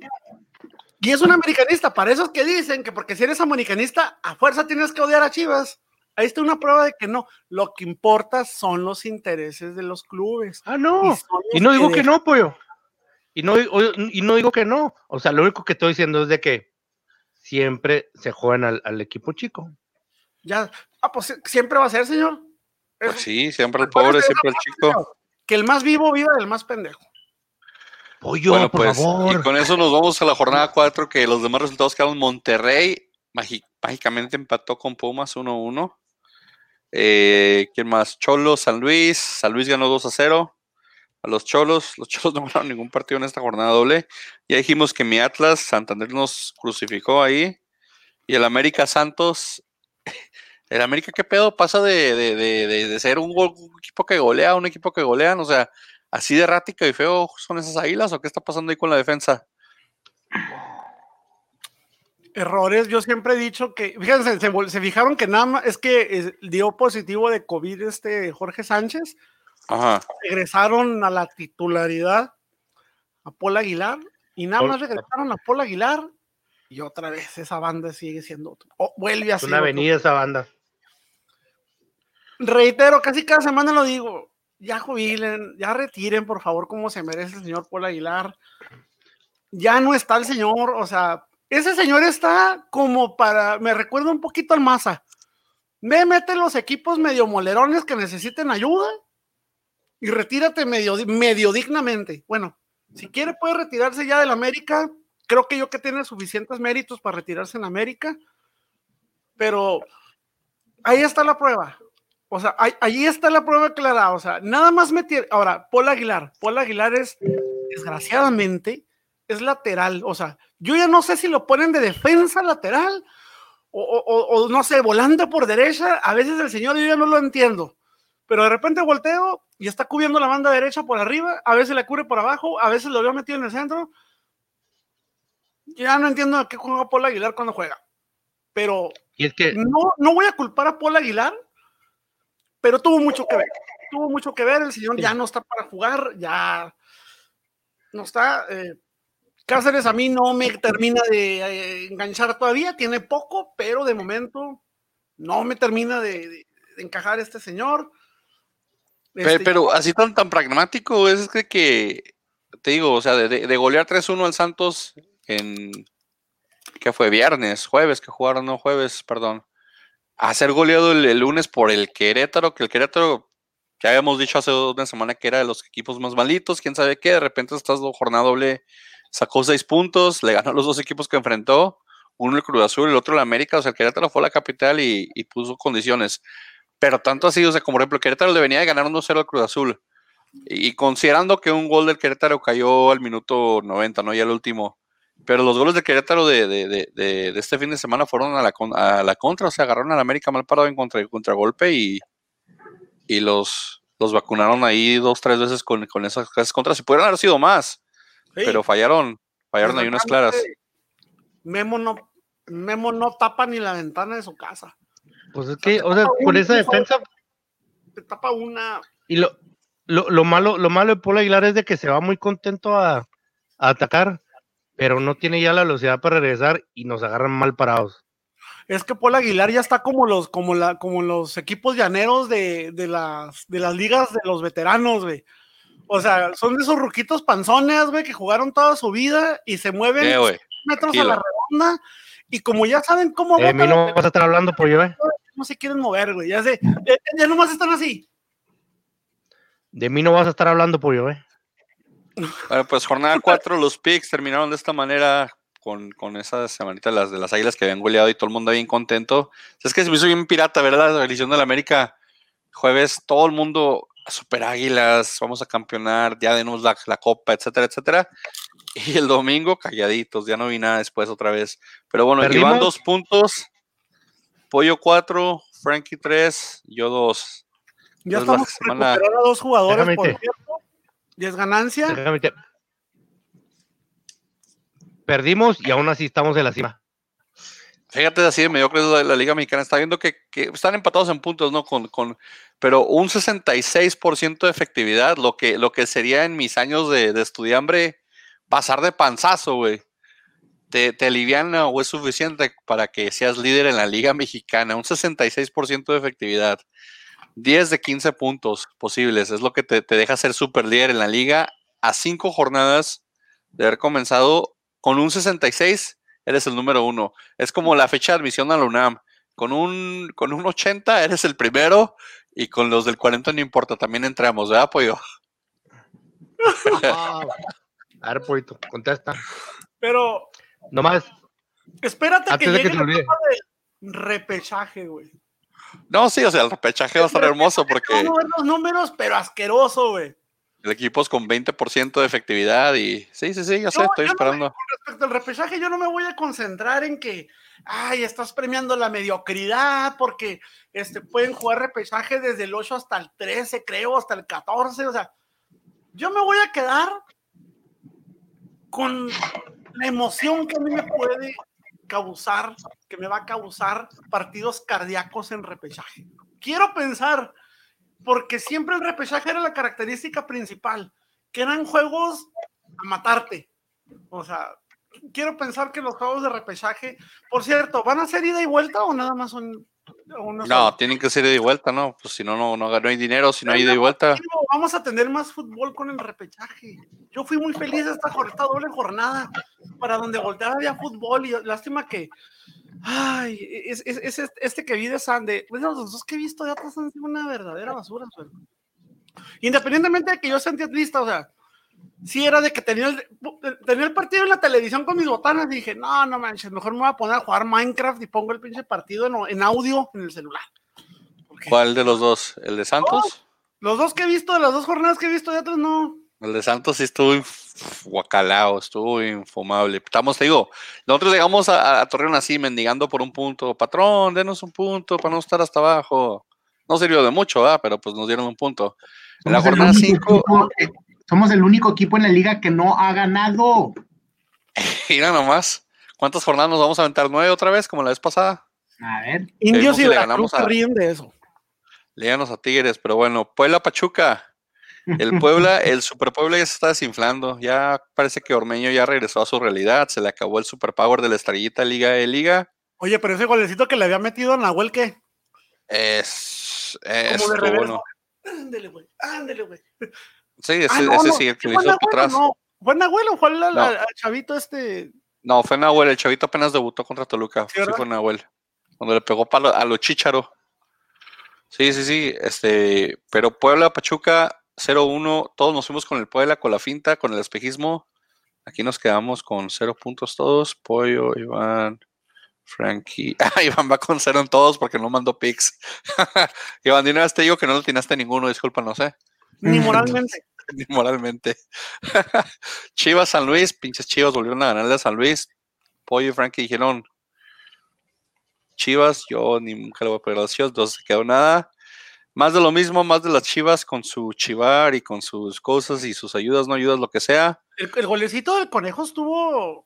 Y es un americanista, para esos que dicen que porque si eres americanista, a fuerza tienes que odiar a Chivas. Ahí está una prueba de que no. Lo que importa son los intereses de los clubes. Ah, no. Y, no digo que, no, pollo. Y no, y no digo que no. O sea, lo único que estoy diciendo es de que siempre se juegan al, equipo chico. Ya. Ah, pues siempre va a ser, señor. Pues sí, siempre el pobre, siempre el chico. Que el más vivo viva del más pendejo bueno, pues, Y con eso nos vamos a la jornada 4, que los demás resultados quedaron Monterrey, mágicamente empató con Pumas 1-1. Eh, ¿Quién más? Cholos, San Luis. San Luis ganó 2 0 a los Cholos. Los Cholos no ganaron ningún partido en esta jornada doble. Ya dijimos que mi Atlas, Santander nos crucificó ahí. Y el América Santos. El América, ¿qué pedo? Pasa de, de ser un, equipo que golea a un equipo que golean. O sea, ¿Así de errática y feo son esas águilas o qué está pasando ahí con la defensa? Errores, yo siempre he dicho que, fíjense, se, fijaron que nada más es que dio positivo de COVID este Jorge Sánchez. Ajá. Regresaron a la titularidad a Paul Aguilar y nada más regresaron a Paul Aguilar y otra vez esa banda sigue siendo vuelve a ser una avenida esa banda. Reitero, casi cada semana lo digo ya jubilen, ya retiren, por favor, como se merece el señor Paul Aguilar. Ya no está el señor, o sea, ese señor está como para, me recuerda un poquito al Maza. Ve, mete los equipos medio molerones que necesiten ayuda y retírate medio, medio dignamente. Bueno, si quiere puede retirarse ya del América. Creo que yo que tiene suficientes méritos para retirarse en América. Pero ahí está la prueba. O sea, ahí, está la prueba clara. O sea, nada más meter. Ahora, Paul Aguilar. Paul Aguilar es, desgraciadamente, es lateral. O sea, yo ya no sé si lo ponen de defensa lateral o, no sé, volante por derecha. A veces el señor yo ya no lo entiendo. Pero de repente volteo y está cubriendo la banda derecha por arriba. A veces le cubre por abajo. A veces lo veo metido en el centro. Ya no entiendo a qué juega Paul Aguilar cuando juega. Pero ¿Y es que... no, no voy a culpar a Paul Aguilar pero tuvo mucho que ver. Tuvo mucho que ver, el señor ya no está para jugar, ya no está. Eh, Cáceres a mí no me termina de eh, enganchar todavía, tiene poco, pero de momento no me termina de, encajar este señor. Este, pero, así tan, tan pragmático es que, que te digo, o sea, de, de golear 3-1 al Santos en, que fue viernes, jueves, que jugaron, no jueves, perdón a ser goleado el, lunes por el Querétaro, que el Querétaro, ya habíamos dicho hace una semana que era de los equipos más malitos, quién sabe qué, de repente estás jornada doble, sacó seis puntos, le ganó los dos equipos que enfrentó, uno el Cruz Azul, el otro el América, o sea, el Querétaro fue a la capital y, puso condiciones. Pero tanto así, o sea, como por ejemplo, el Querétaro le venía de ganar 1-0 al Cruz Azul. Y, considerando que un gol del Querétaro cayó al minuto 90, ¿no? Ya el último. Pero los goles de Querétaro de, de, de, este fin de semana fueron a la, a la contra, o sea, agarraron al América mal parado en contra, contragolpe y, y los, los vacunaron ahí dos, tres veces con, con esas, contras. Si pudieran haber sido más, pero fallaron, fallaron ahí unas claras. Memo no, Memo no tapa ni la ventana de su casa. Pues es que, o sea, con esa defensa. Te tapa una. Y lo, lo, lo, malo, lo malo de Paul Aguilar es de que se va muy contento a, a atacar, pero no tiene ya la velocidad para regresar y nos agarran mal parados. Es que Paul Aguilar ya está como los, como la, como los equipos llaneros de, de, las, de las ligas de los veteranos, güey. O sea, son de esos ruquitos panzones, güey, que jugaron toda su vida y se mueven Eh, metros a la redonda. Y como ya saben cómo Eh, a mí no vas a estar hablando, pollo, eh. no se quieren mover, güey. Ya, sé, ya, ya nomás están así. De mí no vas a estar hablando, pollo, eh. Bueno, pues jornada 4, los picks terminaron de esta manera con, con esas semanitas las de las águilas que habían goleado y todo el mundo bien contento. Es que se me hizo bien pirata, ¿verdad? La edición de la América, jueves, todo el mundo, super águilas, vamos a campeonar, ya denos la, la copa, etcétera, etcétera. Y el domingo, calladitos, ya no vi nada después otra vez. Pero bueno, ¿Perdimos? Iván dos puntos, Pollo 4, Frankie 3, yo 2. Ya Entonces, estamos semana- a dos jugadores, Déjame por cierto. Y es ganancia. Perdimos y aún así estamos en la cima. Fíjate, así de mediocre es la, la Liga Mexicana. Está viendo que, que están empatados en puntos, ¿no? Con, con, pero un 66% de efectividad, lo que, lo que sería en mis años de, de estudiambre pasar de panzazo, güey. Te, te aliviana o es suficiente para que seas líder en la Liga Mexicana. Un 66% de efectividad. 10 de 15 puntos posibles. Es lo que te, te deja ser super líder en la liga a cinco jornadas de haber comenzado con un 66 eres el número uno. Es como la fecha de admisión a la UNAM. Con un, con un 80 eres el primero y con los del 40 no importa, también entramos, ¿verdad, Pollo? A ver, pollito, contesta. Pero Nomás, espérate que Antes de que llegue te la olvide. etapa de repechaje, güey. No, sí, o sea, el repechaje va a estar hermoso porque ver los números, pero asqueroso, güey. el equipo es con 20% de efectividad y sí, sí, sí, ya sé, No, estoy yo no esperando. Respecto al repechaje, yo no me voy a concentrar en que, ay, estás premiando la mediocridad, porque este, pueden jugar repechaje desde el 8 hasta el 13, creo, hasta el 14. O sea, yo me voy a quedar con la emoción que a mí me puede causar, que me va a causar partidos cardíacos en repechaje. Quiero pensar, porque siempre el repechaje era la característica principal, que eran juegos a matarte. O sea, quiero pensar que los juegos de repechaje, por cierto, ¿van a ser ida y vuelta o nada más son No, tienen que ser ida y vuelta, ¿no? Pues si no, no, no, no hay dinero, si no hay ida y vuelta. Vamos a tener más fútbol con el repechaje. Yo fui muy feliz esta, esta doble jornada para donde volteaba había fútbol y lástima que. Ay, es, es- es este- que vi de Sande. Bueno, los dos que he visto de atrás han sido una verdadera basura. suegro. Independientemente de que yo sentía triste, o sea, sí era de que tenía el, tenía el partido en la televisión con mis botanas y dije, no, no manches, mejor me voy a poner a jugar Minecraft y pongo el pinche partido en, en audio en el celular. ¿Cuál de los dos? ¿El de Santos? Los dos que he visto, de las dos jornadas que he visto de atrás, no. El de Santos sí estuvo guacalao, estuvo infumable. Estamos, te digo, nosotros llegamos a, a Torreón así, mendigando por un punto. Patrón, denos un punto para no estar hasta abajo. No sirvió de mucho, ¿verdad? pero pues nos dieron un punto. En la jornada único 5, equipo- eh, somos el único equipo en la liga que no ha ganado. mira nomás. ¿Cuántas jornadas nos vamos a aventar? ¿Nueve otra vez, como la vez pasada? A ver, Indios y le Veracruz ganamos se a- ríen de eso. Léganos a Tigres, pero bueno, Puebla Pachuca. El Puebla, el Super Puebla ya se está desinflando. Ya parece que Ormeño ya regresó a su realidad. Se le acabó el superpower de la estrellita Liga de Liga. Oye, pero ese golecito que le había metido a Nahuel, ¿qué? Es, es Como de reversa. bueno. Ándele, güey, ándele, güey. Sí, ese, Ah, no, ese no, sí, el que ¿fue lo hizo atrás. No, ¿Fue Nahuel o fue el, No. chavito este? No, fue Nahuel, el chavito apenas debutó contra Toluca. Sí, Sí, fue Nahuel. Cuando le pegó palo a lo chicharo. Sí, sí, sí. Este, pero Puebla, Pachuca, 0-1. Todos nos fuimos con el Puebla, con la finta, con el espejismo. Aquí nos quedamos con cero puntos todos. Pollo, Iván, Frankie. Ah, Iván va con cero en todos porque no mandó pics. Iván, vez te digo que no lo tiraste ninguno, disculpa, no sé. Ni moralmente. Ni moralmente. Chivas San Luis, pinches Chivas volvieron a ganarle a San Luis. Pollo y Frankie dijeron Chivas, yo ni nunca le voy a pegar a las Chivas, entonces se quedó nada. Más de lo mismo, más de las Chivas con su chivar y con sus cosas y sus ayudas, no ayudas, lo que sea. El, el golecito del conejo estuvo.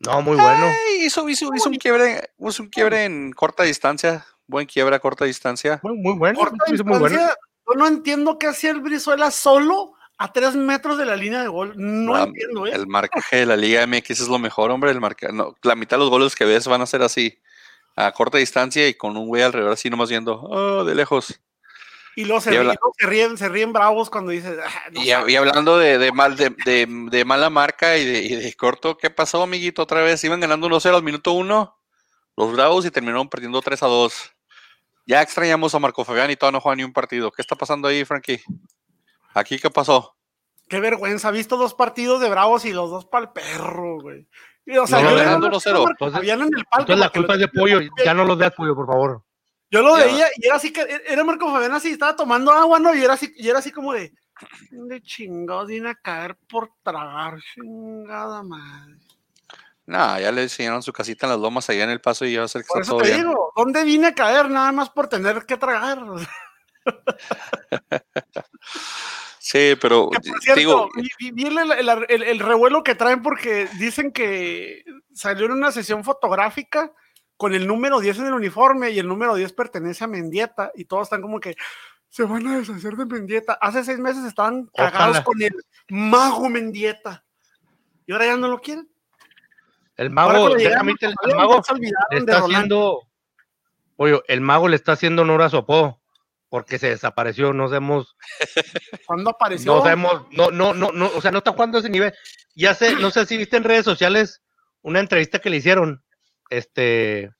no, muy bueno. Hizo, hizo, hizo un quiebre, hizo un quiebre en corta distancia. buen quiebra a corta distancia. Muy, muy bueno. Corta sí, muy bueno. distancia, Yo no entiendo qué hacía el Brizuela solo a tres metros de la línea de gol. No entiendo, ¿eh? El marcaje de la Liga MX es lo mejor, hombre. El marca, no, la mitad de los goles que ves van a ser así, a corta distancia y con un güey alrededor así nomás viendo, oh, de lejos. Y luego se, y ríen, se ríen, se ríen bravos cuando dices. "Ah, no Y, sabe". y hablando de, de mal, de, de- de mala marca y de, y de corto, ¿qué pasó, amiguito? Otra vez iban ganando 1-0 al minuto 1 los Bravos y terminaron perdiendo 3 a 2. Ya extrañamos a Marco Fabián y todavía no juega ni un partido. ¿Qué está pasando ahí, Frankie? ¿Aquí qué pasó? Qué vergüenza. Visto dos partidos de bravos y los dos para el perro, güey. O sea, No, yo ganando le- 1-0. Marco Entonces- Fabián en el palco Entonces la culpa es de pollo. Ya no lo veas pollo, por favor. Yo lo Ya. veía y era así que era Marco Fabián así, estaba tomando agua, ¿no? Y era así, y era así como de, de chingados viene a caer por tragar, chingada madre. Nah, ya le enseñaron su casita en las lomas allá en el paso y ya va a ser que Por está eso todo te bien. digo, ¿dónde vine a caer? Nada más por tener que tragar. Sí, pero Que, por digo, cierto, vi, vi- vi el, el- el- el revuelo que traen porque dicen que salió en una sesión fotográfica con el número 10 en el uniforme y el número 10 pertenece a Mendieta y todos están como que se van a deshacer de Mendieta. Hace seis meses estaban cagados Ojalá. con el mago Mendieta y ahora ya no lo quieren. El mago, déjame el mago le está haciendo. Oye, el mago le está haciendo honor a su apodo. Porque se desapareció, no sabemos, ¿Cuándo apareció? no sabemos, no, no, no, no, o sea, no está jugando a ese nivel. Ya sé, no sé si viste en redes sociales una entrevista que le hicieron, este,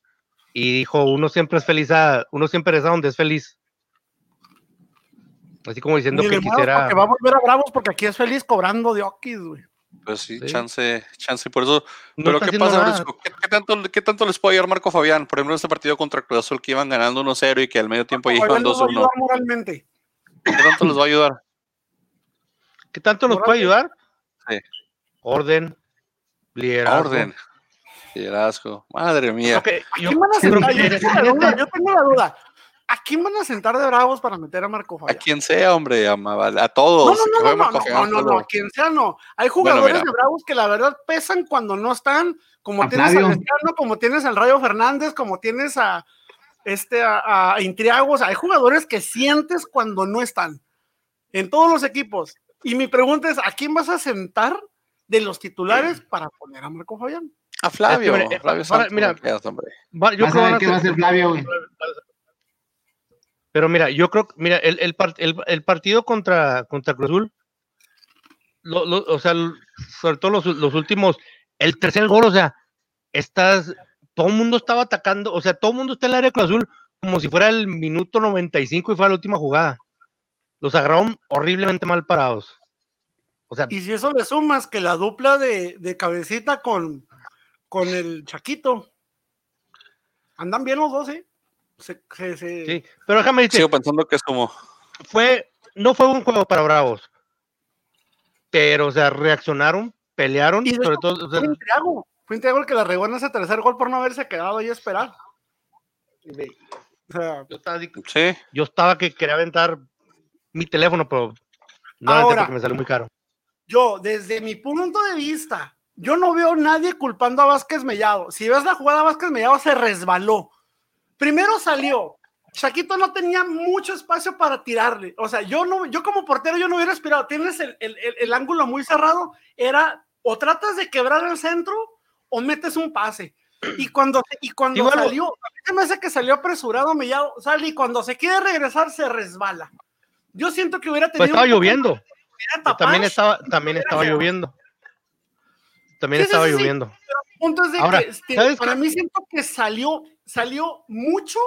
y dijo, uno siempre es feliz a, uno siempre es a donde es feliz. Así como diciendo Ni que quisiera. porque va a volver a Bravos porque aquí es feliz cobrando de Okis, güey. Pues sí, Sí. chance, chance, por eso. no pero ¿qué pasa? ¿Qué, qué tanto, ¿Qué tanto les puede ayudar Marco Fabián? Por ejemplo, en este partido contra Cruz Azul que iban ganando 1-0 y que al medio tiempo a 2-1. ayudar moralmente. ¿Qué tanto les va a ayudar? ¿Qué tanto nos puede ayudar? Sí. Orden, liderazgo. Orden. Liderazgo. Madre mía. Ok, ¿A yo-? Yo tengo, la duda, ¿A quién van a sentar de Bravos para meter a Marco A Fabián? quien sea, hombre, a, a todos. no, que no, no, no, no, Fabián no, no, a quien sea no. Hay jugadores de Bravos que la verdad pesan cuando no están, como A tienes Flavio. a Lescano, como tienes al Rayo Fernández, como tienes a este a, a Intriago, o sea, hay jugadores que sientes cuando no están en todos los equipos. Y mi pregunta es, ¿a quién vas a sentar de los titulares para poner a Marco Fabián? A Flavio. Que, mira, Flavio para- Santos, mira, hombre. Yo creo a a qué va a ser- hacer Flavio, güey. Pero mira, yo creo, mira, el, el, el- el partido contra, contra Cruz Azul, lo- lo- o sea, sobre todo los, los últimos, el tercer gol, o sea, estás, todo el mundo estaba atacando, o sea, todo el mundo está en el área de Cruz Azul como si fuera el minuto 95 y fuera la última jugada. Los agarraron horriblemente mal parados. O sea, Y si eso le sumas que la dupla de, de cabecita con, con el Chaquito, andan bien los dos, ¿eh? Se- se- se- sí, pero déjame decir, Sigo pensando que es como. fue, no fue un juego para Bravos, pero, o sea, reaccionaron, pelearon, Y sobre hecho, todo, o sea, Fue Intriago, fue Intriago el que la regó en ese tercer gol por no haberse quedado ahí a esperar. O sea, yo estaba así- Sí. yo estaba que quería aventar mi teléfono, pero no Ahora. porque me salió muy caro. yo, desde mi punto de vista, yo no veo nadie culpando a Vázquez Mellado. Si ves la jugada, Vázquez Mellado se resbaló. Primero salió. Chaquito no tenía mucho espacio para tirarle. O sea, yo no, yo como portero, yo no hubiera esperado. Tienes el, el- el- el ángulo muy cerrado. Era o tratas de quebrar el centro o metes un pase. Y cuando, y cuando salió, a mí se me hace que salió apresurado Mellado, sale y cuando se quiere regresar se resbala. Yo siento que hubiera tenido. Pues estaba lloviendo, tapar. también estaba, también estaba lloviendo. También Sí, estaba sí, sí. lloviendo. Punto es de Ahora, que este, ¿sabes para mí siento que salió, salió mucho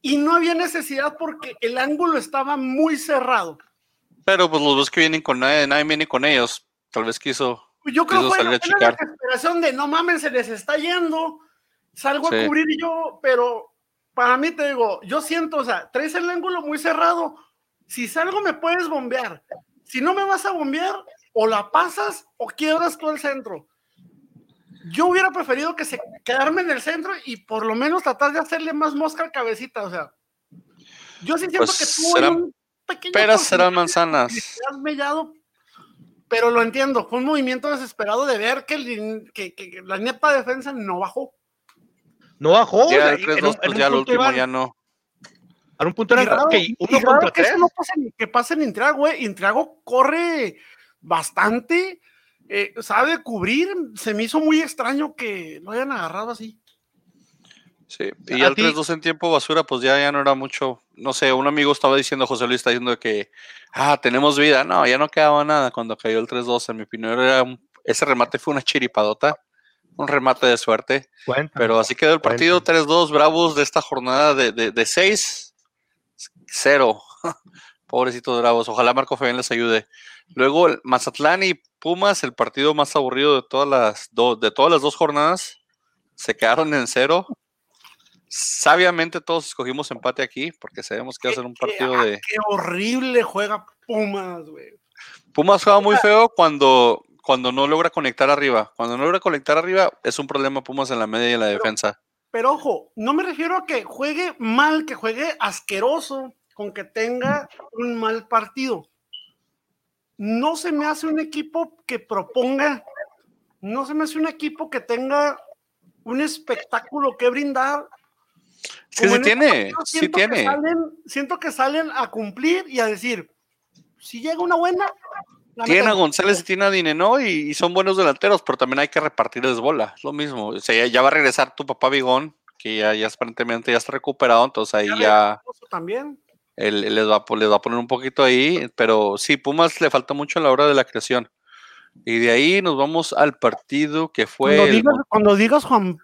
y no había necesidad porque el ángulo estaba muy cerrado. Pero pues los dos que vienen con nadie, nadie viene con ellos. Tal vez quiso. Yo creo que fue la desesperación de no mames, se les está yendo, salgo Sí. a cubrir yo, pero para mí te digo, yo siento, o sea, traes el ángulo muy cerrado. Si salgo me puedes bombear. Si no me vas a bombear, o la pasas o quiebras todo el centro. Yo hubiera preferido que se quedarme en el centro y por lo menos tratar de hacerle más mosca al cabecita, o sea. Yo sí siento Pues que tuvo serán un pequeño Peras serán manzanas. de has mellado, pero lo entiendo. Fue un movimiento desesperado de ver que, el- que- que la nepa defensa no bajó. No bajó. Ya el 3-2, en un- en pues un ya al punto último iban- ya no. A un punto Y era raro, y uno raro que eso no pase en- que pase en Intriago, güey. Intriago corre bastante, eh, sabe cubrir. Se me hizo muy extraño que lo hayan agarrado así. Sí, y al ti- 3-2 en tiempo basura, pues ya, ya no era mucho. No sé, un amigo estaba diciendo, José Luis está diciendo que, ah, tenemos vida. No, ya no quedaba nada cuando cayó el 3-2. En mi opinión, era un- ese remate fue una chiripadota, un remate de suerte. Cuenta. Pero así quedó el partido 3-2, Bravos de esta jornada de, de, de 6, 0. Pobrecitos Bravos, ojalá Marco Fabián les ayude. Luego el Mazatlán y Pumas, el partido más aburrido de todas las, do- de todas las dos jornadas, se quedaron en cero. Sabiamente todos escogimos empate aquí porque sabemos que va a ser un partido Ah, de... Qué horrible juega Pumas, güey. Pumas juega muy feo cuando, cuando no logra conectar arriba. Cuando no logra conectar arriba es un problema Pumas en la media y en la defensa. Pero ojo, no me refiero a que juegue mal, que juegue asqueroso, con que tenga un mal partido. No se me hace un equipo que proponga, no se me hace un equipo que tenga un espectáculo que brindar. Es que sí este tiene, partido sí siento que tiene. salen- siento que salen a cumplir y a decir, si llega una buena, Tiene a. González y tiene a Dineno y, y son buenos delanteros, pero también hay que repartirles bola. Es lo mismo. O sea, ya, ya va a regresar tu papá Bigón, que ya, ya aparentemente ya está recuperado, entonces ahí Ya ya también. Él, él les, va, a po- les va a poner un poquito ahí. Pero sí, Pumas le falta mucho a la hora de la creación. Y de ahí nos vamos al partido que fue. Cuando el digas, Mon- cuando digas Juan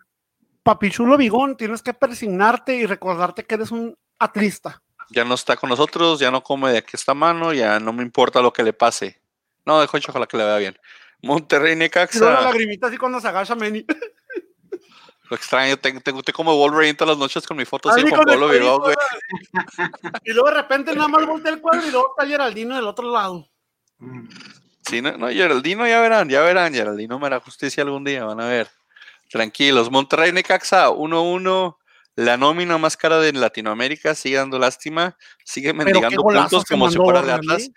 Papichulo Bigón, tienes que persignarte y recordarte que eres un atlista. ya no está con nosotros, ya no come de aquí esta mano, ya no me importa lo que le pase. No, dejo hecho, ojalá que le vaya bien. Monterrey Necaxa. lagrimita así cuando se agacha Meni. Lo extraño, tengo, tengo, estoy como Wolverine todas las noches con mi foto así Juan Pablo cuadrito, güey. Y luego de repente nada más voltea el cuadro y luego está Geraldino del otro lado. Sí, no, no, Geraldino ya verán, ya verán, Geraldino me hará justicia algún día, van a ver. Tranquilos, Monterrey Necaxa 1-1, la nómina más cara de Latinoamérica sigue dando lástima, sigue mendigando puntos como si fuera de Atlas.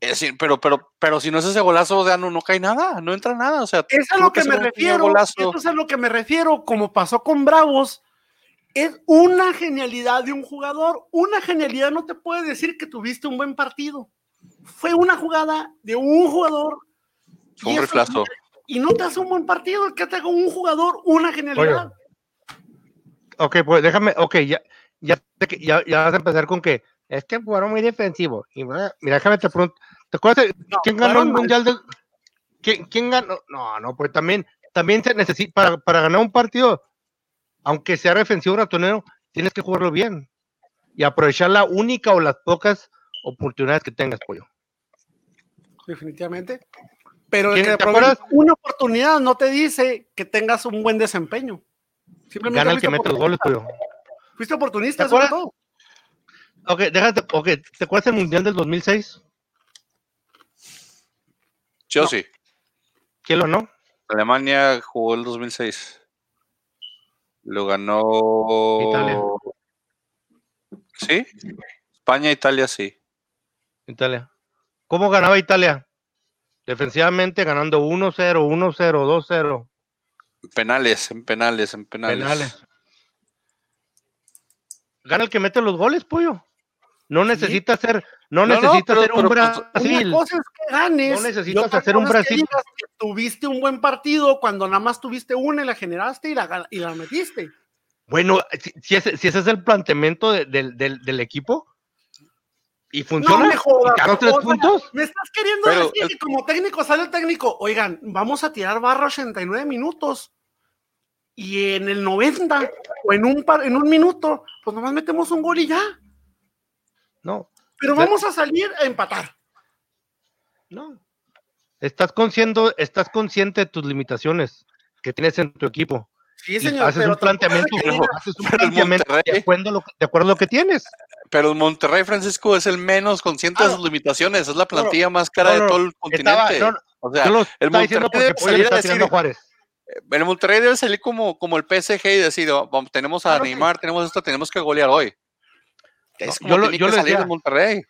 Es decir, pero, pero, pero si no es ese golazo, o sea, no, no cae nada, no entra nada, o sea, es a lo que me refiero. Eso es a lo que me refiero, como pasó con Bravos. Es una genialidad de un jugador. Una genialidad no te puede decir que tuviste un buen partido. Fue una jugada de un jugador. Fue y un riflazo. Y no te hace un buen partido que te haga un jugador una genialidad. Ok, pues déjame, ok, ya, ya, ya, ya vas a empezar con que es que jugaron muy defensivo. Y mira, mira, déjame te pregunto, ¿te acuerdas de No, quién ganó el mundial del ¿quién, quién ganó? No, no, pues también, también se necesita para, para ganar un partido, aunque sea defensivo ratonero, tienes que jugarlo bien y aprovechar la única o las pocas oportunidades que tengas, pollo. definitivamente. Pero el ¿Quién- que te acuerdas? una oportunidad no te dice que tengas un buen desempeño. Simplemente Gana el que mete los goles, pollo. Fuiste oportunista, ¿Te sobre todo. Ok, déjate, ok, ¿te acuerdas del mundial del 2006? Yo No. sí. ¿Quién lo no? Alemania jugó el 2006. Lo ganó. Italia. ¿Sí? España, Italia, sí. Italia. ¿Cómo ganaba Italia? Defensivamente ganando 1-0, 1-0, 2-0. Penales, en penales, en penales. Penales. Gana el que mete los goles, pollo. No necesita ser, no, No, no, necesita pero- ser un pues, Brasil. Una cosa es que ganes. No necesitas hacer un cosa es que Brasil. digas que tuviste un buen partido cuando nada más tuviste una y la generaste y la, y la metiste. Bueno, si, si ese, si ese es el planteamiento de- del, equipo y funciona, No me jodas. y ganó tres o sea, puntos. me estás queriendo Pero decir que como técnico sale el técnico, oigan, vamos a tirar barra 89 minutos y en el 90 o en un, par, en un minuto, pues nomás metemos un gol y ya. No, Pero vamos a salir a empatar. no. Estás consciente, estás consciente de tus limitaciones que tienes en tu equipo. Sí, señor. haces pero un planteamiento, que haces un pero el planteamiento de Monterrey- acuerdo, a lo, de acuerdo a lo que tienes. Pero el Monterrey, Francisco, es el menos consciente Ah, de sus limitaciones. Es la plantilla más cara no, no, de todo el Estaba- continente. no, no, o sea, el Monterrey debe salir a decir- Juárez. el Monterrey debe salir como, como el PSG y decir, "Oh, vamos, tenemos a Claro que- Neymar, tenemos esto, tenemos que golear hoy. Es No, como yo lo- tiene yo que lo salir decía. Monterrey.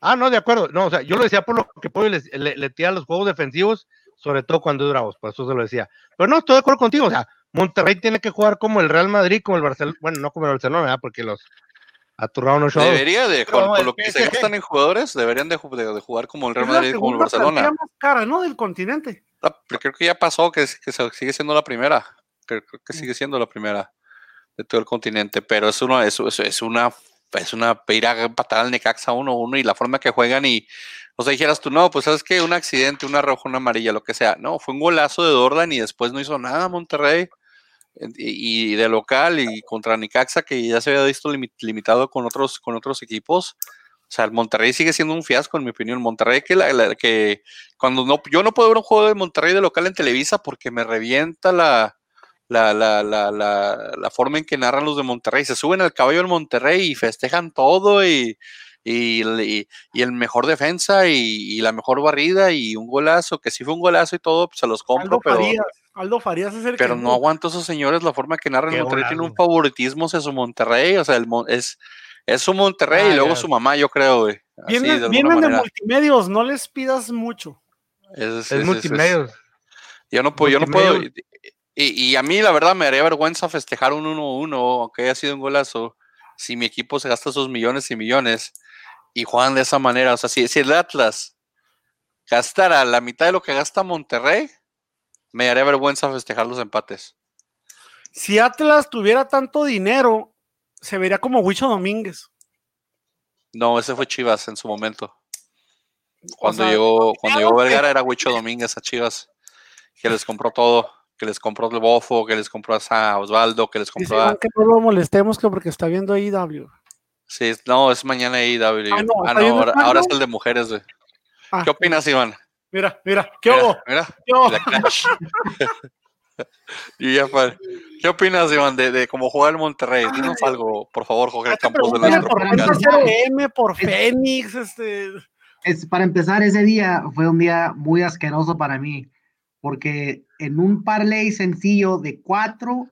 Ah, no, de acuerdo. No, o sea, yo lo decía por lo que Pollo le, le, le tira a los juegos defensivos, sobre todo cuando es Bravos, por eso se lo decía. Pero no, estoy de acuerdo contigo. O sea, Monterrey tiene que jugar como el Real Madrid, como el Barcelona, bueno, no como el Barcelona, ¿verdad? porque los aturraron los shows. Debería de, con, lo que se gastan en jugadores, deberían de, jugar como el Real Madrid, como el Barcelona. más cara, ¿no? Del continente. Ah, creo que ya pasó, que, que sigue siendo la primera. Creo, que sigue siendo la primera de todo el continente, pero es una, es, es una, es una ir a empatar al Necaxa 1-1 y la forma que juegan y, o sea, dijeras tú, no, pues sabes que un accidente, una roja, una amarilla, lo que sea. No, fue un golazo de Dordan y después no hizo nada Monterrey y, de local y contra Necaxa que ya se había visto limitado con otros, con otros equipos. O sea, el Monterrey sigue siendo un fiasco, en mi opinión. Monterrey que, la, que cuando no, yo no puedo ver un juego de Monterrey de local en Televisa porque me revienta la, la, la, la, la, forma en que narran los de Monterrey. Se suben al caballo del Monterrey y festejan todo y, y, y, el mejor defensa y, la mejor barrida y un golazo, que sí fue un golazo y todo, pues se los compro, pero... Aldo Farías es el Pero no aguanto esos señores la forma que narran. Monterrey tiene un favoritismo hacia su Monterrey, o sea, el, es, es su Monterrey y ah, luego su mamá, yo creo, güey. Vienen, de, vienen de multimedios, no les pidas mucho. Es, multimedios. yo no puedo, yo no puedo. Y, a mí, la verdad, me haría vergüenza festejar un 1-1, aunque haya sido un golazo, si mi equipo se gasta esos millones y millones y juegan de esa manera. O sea, si, si el Atlas gastara la mitad de lo que gasta Monterrey, me haría vergüenza festejar los empates. Si Atlas tuviera tanto dinero, se vería como Huicho Domínguez. No, ese fue Chivas en su momento. Cuando llegó, cuando llegó Vergara era Huicho Domínguez a Chivas, que les compró todo que les compró el Bofo, que les compró a Osvaldo, que les compró a... Que no lo molestemos que porque está viendo IW. Sí, no, es mañana IW. Ah, no, ah, no ahora, es el de mujeres, güey. Ah, ¿Qué opinas, Iván? Mira, mira, ¿qué hubo? Mira, ¿Qué y ya, ¿Qué opinas, Iván, de, de cómo juega el Monterrey? Dinos algo, por favor, Jorge Campos de nuestro por, M, por Fénix, este... Es, para empezar, ese día fue un día muy asqueroso para mí porque en un parlay sencillo de cuatro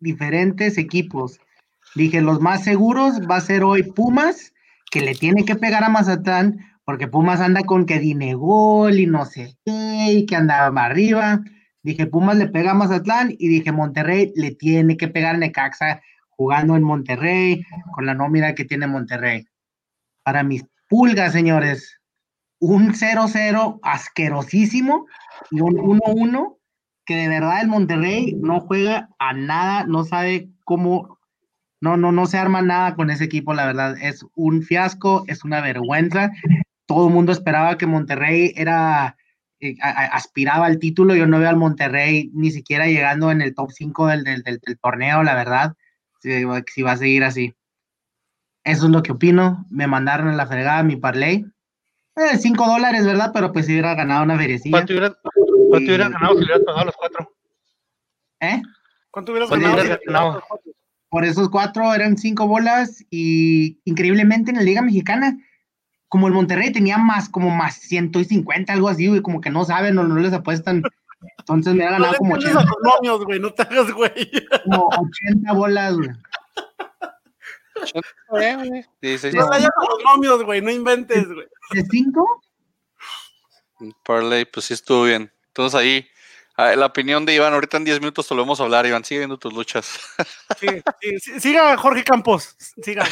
diferentes equipos, dije, los más seguros va a ser hoy Pumas, que le tiene que pegar a Mazatlán, porque Pumas anda con que Dinegol y no sé qué, y que andaba arriba. Dije, Pumas le pega a Mazatlán y dije, Monterrey le tiene que pegar a Necaxa jugando en Monterrey, con la nómina que tiene Monterrey. Para mis pulgas, señores, un 0-0 asquerosísimo y un 1-1 que de verdad el Monterrey no juega a nada, no sabe cómo, no, no, no se arma nada con ese equipo, la verdad, es un fiasco, es una vergüenza. Todo el mundo esperaba que Monterrey era, eh, aspiraba al título, yo no veo al Monterrey ni siquiera llegando en el top 5 del, del, torneo, la verdad, si, si, va a seguir así. Eso es lo que opino, me mandaron a la fregada mi parlay, 5 eh, dólares, ¿verdad? Pero pues si hubiera ganado una feriecilla. ¿Cuánto hubiera, ganado si hubieras pagado los cuatro? ¿Eh? ¿Cuánto hubieras ganado? Por esos cuatro eran cinco bolas y increíblemente en la Liga Mexicana, como el Monterrey tenía más, como más 150, algo así, güey, como que no saben o no, les apuestan. Entonces me ha ganado como 80. güey, no te hagas, güey. Como 80 bolas, güey. No vayas los nomios, güey, no inventes, güey. ¿De cinco? Parley, pues sí estuvo bien. Entonces ahí, la opinión de Iván, ahorita en 10 minutos te lo vamos a hablar, Iván, sigue viendo tus luchas. Sí, sí, siga Jorge Campos, siga,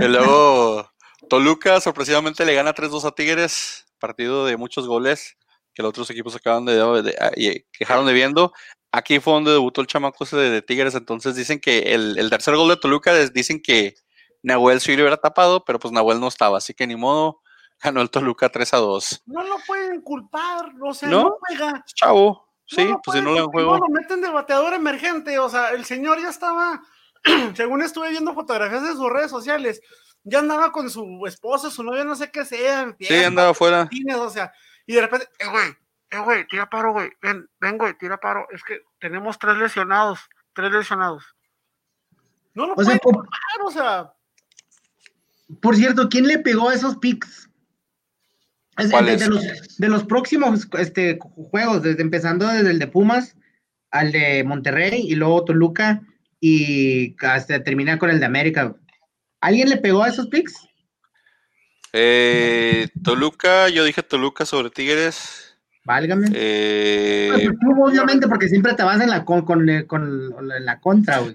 Y luego, Toluca sorpresivamente le gana 3-2 a Tigres, partido de muchos goles que los otros equipos acaban de, de, quejaron de viendo. Aquí fue donde debutó el chamaco ese de, Tigres, entonces dicen que el, tercer gol de Toluca dicen que Nahuel sí lo hubiera tapado, pero pues Nahuel no estaba, así que ni modo, ganó el Toluca 3 a 2. No lo pueden culpar, o sea, no, juega. Chavo, sí, pues si no lo juego. No lo meten de bateador emergente, o sea, el señor ya estaba, según estuve viendo fotografías de sus redes sociales, ya andaba con su esposa, su novia, no sé qué sea. Sí, andaba afuera. O sea, y de repente, eh, güey, eh, güey, tira paro, güey, ven, ven, güey, tira paro. Es que tenemos tres lesionados, tres lesionados. No lo o pueden por, o sea. Por cierto, ¿quién le pegó a esos picks? de, los, de, los, próximos este, juegos, desde empezando desde el de Pumas al de Monterrey y luego Toluca y hasta terminar con el de América. ¿Alguien le pegó a esos picks? Eh, Toluca, yo dije Toluca sobre Tigres. Válgame. Eh, Pues obviamente, porque siempre te vas en la, con, con, eh, con en la contra, güey.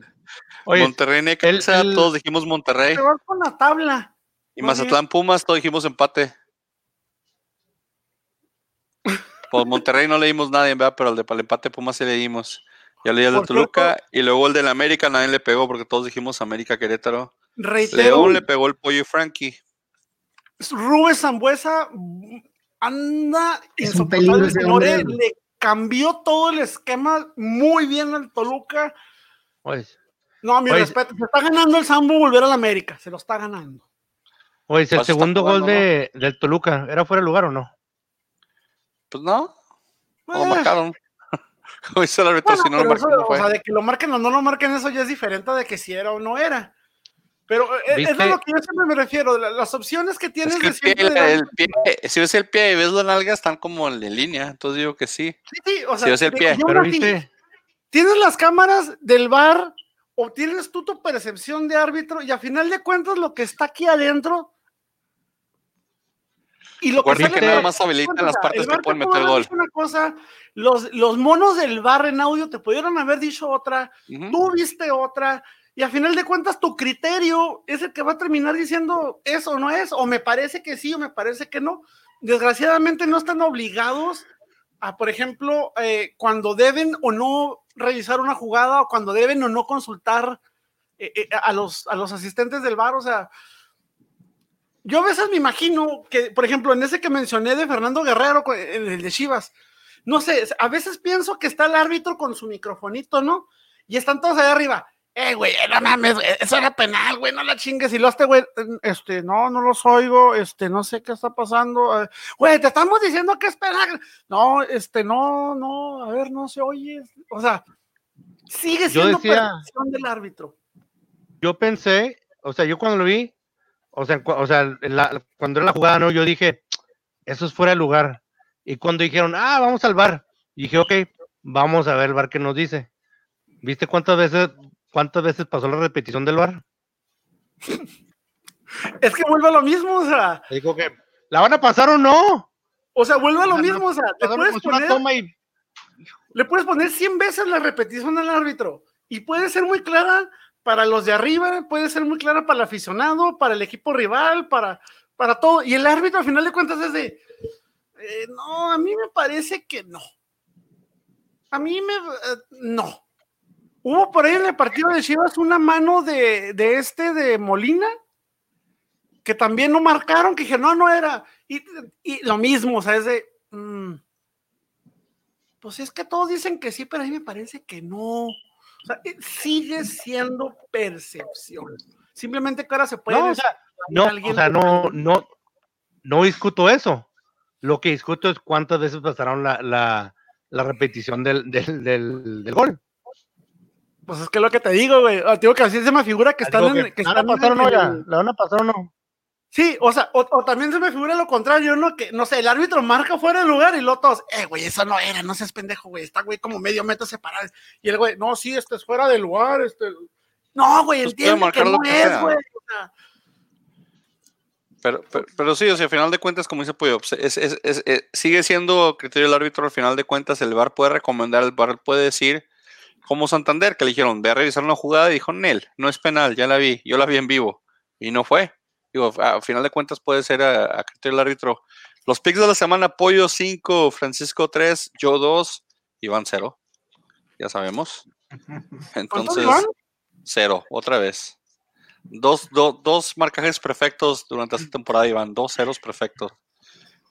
Oye, Monterrey Necaxa, el- el- todos dijimos Monterrey. Te vas con la tabla. Y Muy Mazatlán Pumas, todos dijimos empate. Pues Monterrey no leímos nadie, ¿verdad? Pero el de para el empate Pumas sí leímos. Ya leí el de Por Toluca y luego el del América nadie le pegó porque todos dijimos América Querétaro. Reitero, León le pegó el pollo y Frankie. Rubén Zambuesa anda Es un insoportable, peligro le cambió todo el esquema muy bien al Toluca. oye, No, mi Oye, respeto, se está ganando el Sambo volver al América, se lo está ganando. oye, el Vas a estar segundo gol de, del Toluca, ¿era fuera de lugar o no? Pues no, no lo Eh, marcaron. El árbitro, bueno, si no lo marcaron, no o sea, de que lo marquen o no lo marquen, eso ya es diferente de que si era o no era. Pero eh, es ¿Viste? a lo que yo siempre me refiero, la- las opciones que tienes Es que de el pie, siempre- el pie- si ves el pie y ves la nalga, están como en línea. Entonces digo que sí. Sí, sí, o sea, si ves el pie. Pero viste, tienes las cámaras del bar o tienes tú tu percepción de árbitro y a final de cuentas lo que está aquí adentro y lo que Recuerden sale que de- nada más habilitan las partes que pueden meter gol. Una cosa, los, los monos del bar en audio te pudieron haber dicho otra, Ujú. tú viste otra, y a final de cuentas tu criterio es el que va a terminar diciendo eso o no es, o me parece que sí o me parece que no. Desgraciadamente no están obligados a, por ejemplo, eh, cuando deben o no revisar una jugada o cuando deben o no consultar eh, eh, a, los, a los asistentes del bar, o sea, yo a veces me imagino que, por ejemplo, en ese que mencioné de Fernando Guerrero, en el de Chivas, no sé, a veces pienso que está el árbitro con su microfonito, ¿no? Y están todos allá arriba. Eh, güey, eh, no mames, güey, eso era penal, güey, no la chingues. Y lo este, güey, este, no, no los oigo, este, no sé qué está pasando. eh, Güey, te estamos diciendo que es penal. No, este, no, no, a ver, no se oye. O sea, sigue siendo percepción del árbitro. yo pensé, o sea, yo cuando lo vi, o sea, o sea, la- cuando era la jugada, no, yo dije, eso es fuera de lugar. Y cuando dijeron, ah, vamos al bar, dije, ok, vamos a ver el bar que nos dice. ¿Viste cuántas veces, cuántas veces pasó la repetición del bar? Es que vuelve a lo mismo, o sea, Dijo que, ¿la van a pasar o no? o sea, vuelve a lo mismo, o sea, le puedes, poner, toma y le puedes poner 100 veces la repetición al árbitro y puede ser muy clara para los de arriba, puede ser muy clara para el aficionado, para el equipo rival, para, para todo. Y el árbitro al final de cuentas es de, eh, no, a mí me parece que no. A mí me, eh, no. Hubo por ahí en el partido de Chivas una mano de, de este de Molina que también no marcaron, que dije, no, no era. Y, y lo mismo, o sea, es de, mm, pues es que todos dicen que sí, pero a mí me parece que no. O sea, eh, sigue siendo percepción. Simplemente que ahora se puede. No, o sea, no, o sea, no, no, no discuto eso. Lo que discuto es cuántas veces pasaron la, la, la repetición del, del, del, del gol. Pues es que es lo que te digo, güey. Ah, Digo que así se me figura que están Digo en. que, Que ¿la van a están pasar o no ya? ¿La van a pasar o no? Sí, o sea, o, o también se me figura lo contrario, ¿no? Que, no sé, el árbitro marca fuera de lugar y luego todos, eh, güey, eso no era, no seas pendejo, güey, está, güey, como medio metro separado. Y el güey, no, sí, este es fuera de lugar, este. No, güey, Pues entiende que no que es, sea. güey. o sea, Pero, pero, pero sí, o sea, al final de cuentas, como dice Puyo, pues, es- es- es- es- sigue siendo criterio del árbitro. Al final de cuentas, el VAR puede recomendar, el VAR puede decir, como Santander, que le dijeron, ve a revisar una jugada, y dijo, Nel, no es penal, ya la vi, yo la vi en vivo, y no fue. Digo, al final de cuentas puede ser a, a criterio del árbitro. Los picks de la semana, Pollo 5, Francisco 3, yo 2, Iván 0. Ya sabemos. ¿cuántos Entonces, van? cero, otra vez. Dos, do- dos marcajes perfectos durante esta temporada, Iván. Dos ceros perfectos.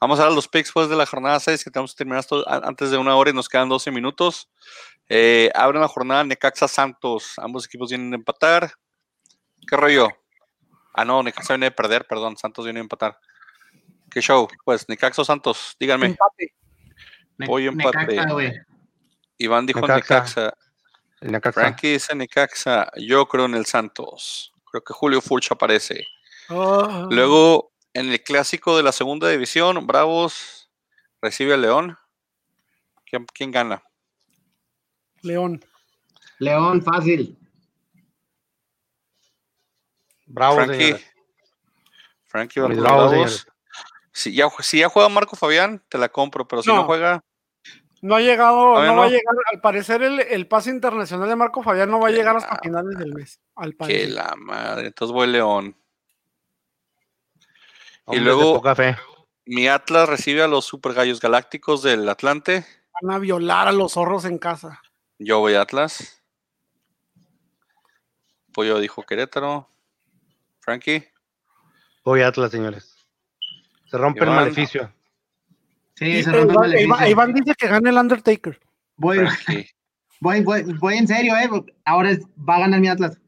Vamos a ver los picks pues de la jornada 6, que tenemos que terminar esto a- antes de una hora y nos quedan 12 minutos. Eh, abren la jornada Necaxa Santos. Ambos equipos vienen de empatar. ¿Qué rollo? Ah, no, Necaxa viene de perder, perdón. Santos viene de empatar. ¿Qué show? Pues Necaxa o Santos, díganme. Empate. Pollo empate. Necaxa. Iván dijo Necaxa. Necaxa. Necaxa. Frankie dice Necaxa. Yo creo en el Santos. Creo que Julio Furch aparece. Ah, Luego, en el clásico de la segunda división, Bravos recibe a León. ¿Quién, quién gana? León. León, fácil. Bravo, Frankie. señores. Frankie va. Si ya, si ya juega Marco Fabián, te la compro, pero si no, No. juega, No ha llegado, no, va a llegar, al parecer el, el pase internacional de Marco Fabián no va a llegar hasta finales del mes, al Que la madre. Entonces voy León. De luego- poca fe. Mi Atlas recibe a los Super Gallos Galácticos del Atlante. Van a violar a los zorros en casa. Yo voy Atlas. Pollo dijo Querétaro. Frankie. Voy a Atlas, señores. Se rompe el maleficio. Sí, Y se rompe el maleficio. Iván- Iván dice que gane el Undertaker. Voy, Frankie. voy, voy, voy en serio, eh. Ahora es- va a ganar mi Atlas.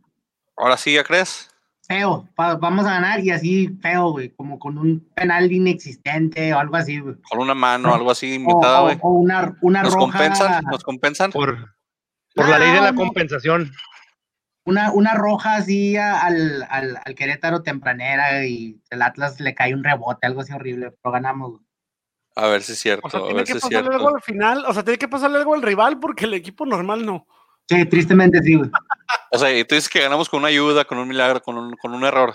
Ahora sí, ¿ya crees? Feo. pa- vamos a ganar y así feo, güey. Como con un penal inexistente o algo así, güey. Con una mano, algo así O, inventada, o- güey. o una, una ¿Nos roja. compensan? ¿Nos compensan? Por, por la ley de la compensación. Una, una roja así a- al, al, al Querétaro tempranera y el Atlas le cae un rebote, algo así horrible, pero ganamos. güey. A ver si es cierto, O sea, a tiene ver que si pasarle algo al final. O sea, tiene que pasarle algo al rival porque el equipo normal no. Sí, tristemente sí, güey. O sea, y tú dices que ganamos con una ayuda, con un milagro, con un, con un error.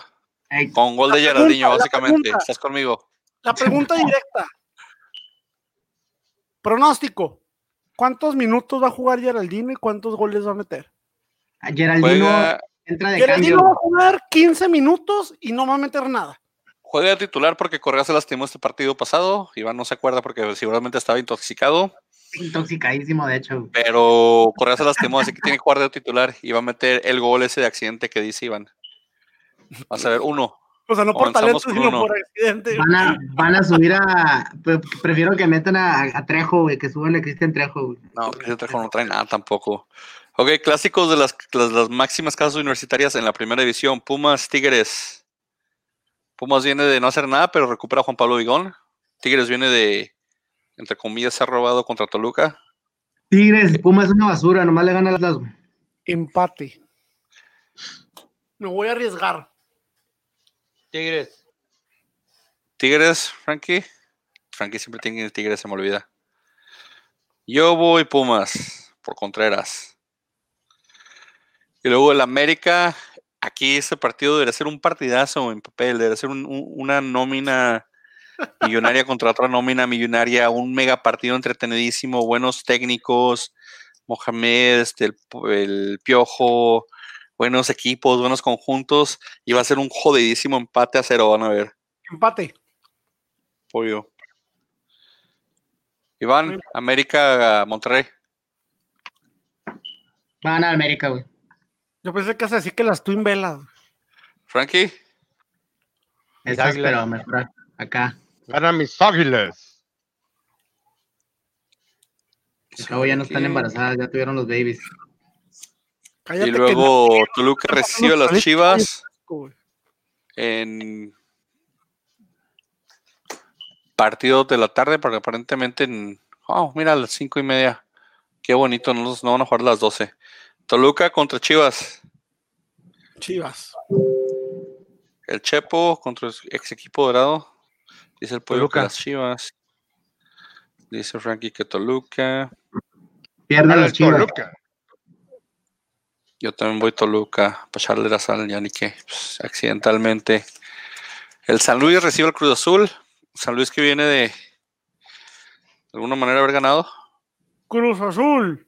Ey, Con gol de Geraldinho, básicamente. pregunta. ¿Estás conmigo? La pregunta directa. Pronóstico. ¿Cuántos minutos va a jugar Geraldino y cuántos goles va a meter? a Geraldino Juega, entra de Geraldino va a jugar 15 minutos y no va a meter nada. juega de titular porque Correa se lastimó este partido pasado. Iván no se acuerda porque seguramente estaba intoxicado. Intoxicadísimo, de hecho. Pero Correa se lastimó, así que tiene que jugar de titular y va a meter el gol ese de accidente que dice Iván. Vas a ver, uno. O sea, no por talento, sino uno. por accidente. Van a, van a subir a. pre- Prefiero que metan a, a Trejo, güey, que suban a Cristian Trejo, güey. No, ese Trejo no trae nada tampoco. Ok, clásicos de las, las, las máximas casas universitarias en la primera división. Pumas, Tigres. Pumas viene de no hacer nada, pero recupera a Juan Pablo Vigón. Tigres viene de, entre comillas, ser robado contra Toluca. Tigres, Puma es una basura, nomás le gana a las. güey. Empate. Me voy a arriesgar. Tigres. Tigres, Frankie. Frankie siempre tiene Tigres, se me olvida. Yo voy Pumas por Contreras. Y luego el América. Aquí este partido debería ser un partidazo en papel, debería ser un- un- una nómina millonaria contra otra nómina millonaria, un mega partido entretenidísimo, buenos técnicos, Mohamed, este, el, el Piojo, buenos equipos, buenos conjuntos, y va a ser un jodidísimo empate a cero, van a ver. Empate. Pollo. Iván, América, Monterrey. Va a América, güey. Yo pensé que es así que las Twin Velas. Frankie, Águilas. pero mejor acá. Gana mis águilas. Cabo ya no están embarazadas, ya tuvieron los babies. Cállate Y que luego no- Toluca no recibe a las Chivas güey. en partido de la tarde, porque aparentemente en. Oh, mira, a las cinco y media. Qué bonito, no, no van a jugar a las 12. Toluca contra Chivas. Chivas. El Chepo contra el ex equipo dorado. Dice el pueblo que Toluca. las Chivas. Dice Frankie que Toluca. Los el chivas. Toluca. Yo también voy Toluca para echarle la sal, ya ni que pues, accidentalmente. El San Luis recibe al Cruz Azul. San Luis que viene de, de alguna manera haber ganado. Cruz Azul.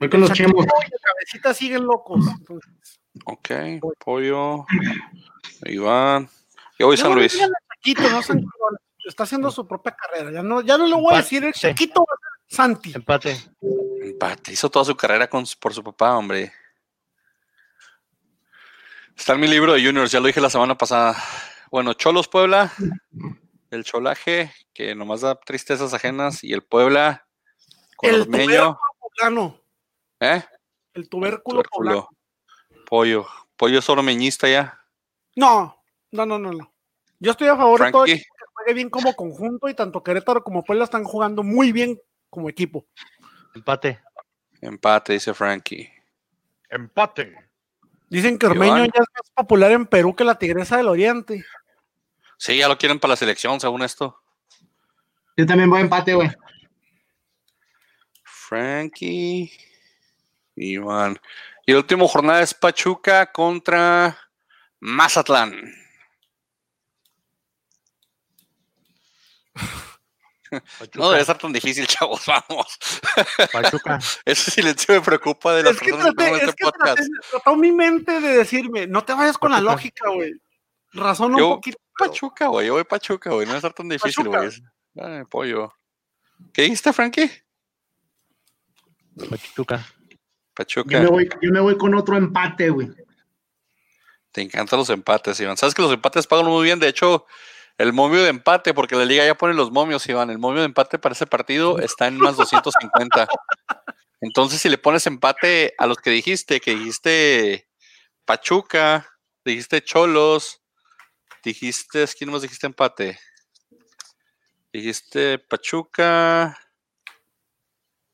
Voy con los chemos. De cabecita siguen locos. Entonces, Ok, Pollo, Iván. Yo voy ya San Luis. no. Está haciendo su propia carrera. Ya no, ya no le voy a decir el a ser Santi. Empate. Empate. Hizo toda su carrera con, por su papá, hombre. Está en mi libro de juniors, ya lo dije la semana pasada. Bueno, Cholos Puebla, el cholaje, que nomás da tristezas ajenas, y el Puebla con El Ormeño. tubérculo poblano. ¿Eh? El tubérculo, poblano. Tubérculo. Pollo. Pollo es ormeñista ya. No, no, no, no, no. Yo estoy a favor de todo Frankie. equipo que juegue bien como conjunto y tanto Querétaro como Puebla están jugando muy bien como equipo. Empate. Empate, dice Frankie. Empate. Dicen que Ormeño Iván. ya es más popular en Perú que la Tigresa del Oriente. Sí, ya lo quieren para la selección, según esto. Yo también voy a empate, güey. Frankie. Iván. Y la última jornada es Pachuca contra Mazatlán. No debe estar tan difícil, chavos, vamos. Pachuca. Ese silencio me preocupa de las Es que personas que traté, toman es este que podcast. traté- trató mi mente de decirme, no te vayas con la lógica, güey. Razona Yo- un poquito. pero- Pachuca, güey, yo voy Pachuca, güey, no debe estar tan difícil, güey. Ay, pollo. ¿Qué dijiste, Frankie? Pachuca. Pachuca. Yo me voy, yo me voy con otro empate, güey. Te encantan los empates, Iván. Sabes que los empates pagan muy bien. De hecho, el momio de empate, porque la liga ya pone los momios, Iván. El momio de empate para ese partido está en más 250. Entonces, si le pones empate a los que dijiste, que dijiste Pachuca, dijiste Cholos, dijiste, ¿quién más dijiste empate? Dijiste Pachuca.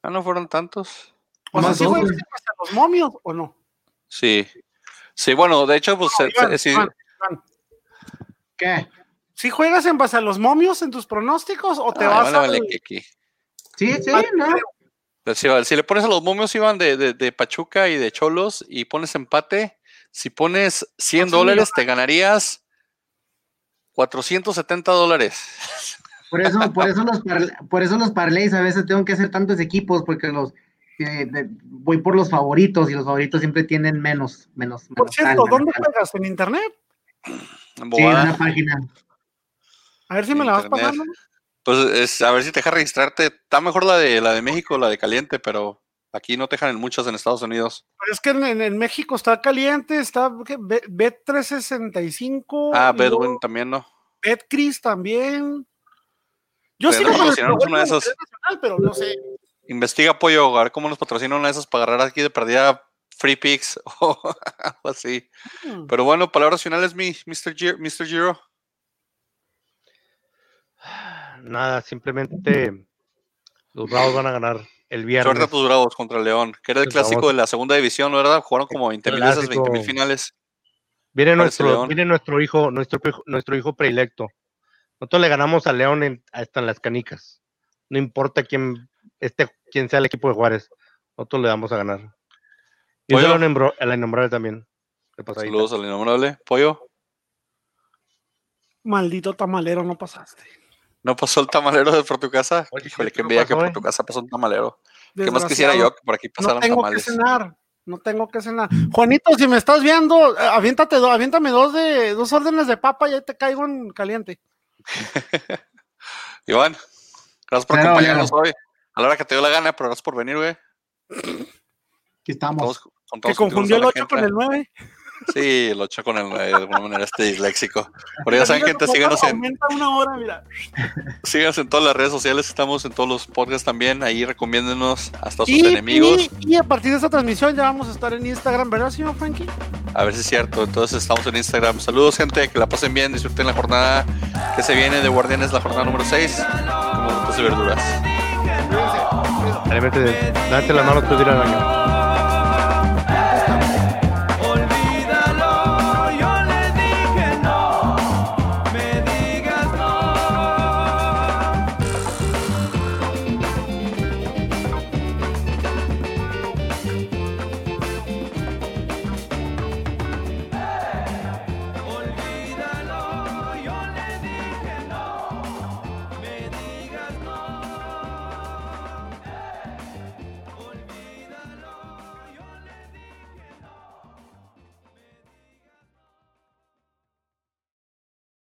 Ah, no fueron tantos. O sea, Más ¿sí güey. hasta los momios o no? Sí. Sí, bueno, de hecho, pues No, Iván, sí, Iván, Iván, ¿Qué? ¿Sí juegas en base a los momios en tus pronósticos o te Ah, vas vale, a vale. Sí, sí, Ah, no. Pues Si, si le pones a los momios, Iván, de, de, de Pachuca y de Cholos y pones empate, si pones 100 Once dólares, te ganarías 470 dólares. Por eso, por eso los parla- por eso los parlays a veces tengo que hacer tantos equipos, porque los de- voy por los favoritos y los favoritos siempre tienen menos, menos, Por menos cierto, ¿dónde juegas? ¿En internet? Sí, en una página. A ver si me la vas Internet. pasando. Pues es, a ver si te deja registrarte. Está mejor la de la de México, la de caliente, pero aquí no te dejan en muchas en Estados Unidos. Pero es que en, en- México está caliente, está ¿qué? Bet- Bet365. Ah, y Bedwin también no. Betcris también. Yo sigo no con el una de esas. Nacional, pero no sé. Investiga apoyo, a ver cómo nos patrocinan una de esas para agarrar aquí de perdida free picks o algo así. Hmm. Pero bueno, palabras finales, mi Mr. Giro. Mr. Giro. Nada, simplemente los Bravos van a ganar el viernes. Suerte a tus bravos contra el León, que era el clásico de la segunda división, ¿verdad? Jugaron como 20 mil veces, Clásico. 20 mil finales. Viene nuestro, León. viene nuestro hijo, nuestro, hijo- nuestro hijo predilecto. Nosotros le ganamos a León en- hasta en las canicas. No importa quién, este, quién sea el equipo de Juárez. Nosotros le damos a ganar. Y eso a la innombrable también. Saludos al innombrable. Pollo. Maldito tamalero, no pasaste. ¿No pasó el tamalero de por tu casa? Oye, Híjole, ¿qué no envidia que por eh? tu casa pasó un tamalero. ¿Qué más quisiera yo que por aquí No pasaran tengo que cenar. No tengo que cenar. Juanito, si me estás viendo, eh, aviéntate, aviéntame dos de dos órdenes de papa y ahí te caigo en caliente. Iván, gracias por Claro, acompañarnos claro. hoy. A la hora que te dio la gana, pero gracias por venir, güey. Aquí estamos. Todos- Que confundió el contigo, 8 con el 9. Sí, el 8 con el 9, de alguna manera este disléxico. Pero ya saben, gente, síganos en, una hora, mira. síganos en todas las redes sociales, estamos en todos los podcasts también, ahí recomiéndenos hasta sus Y, enemigos, y- y a partir de esta transmisión ya vamos a estar en Instagram, ¿verdad, señor Frankie? a ver si es cierto. Entonces estamos en Instagram. Saludos, gente, que la pasen bien, disfruten la jornada que se viene de Guardianes, la jornada número 6, como frutas y verduras. Realmente, date las manos, pues, ir al baño.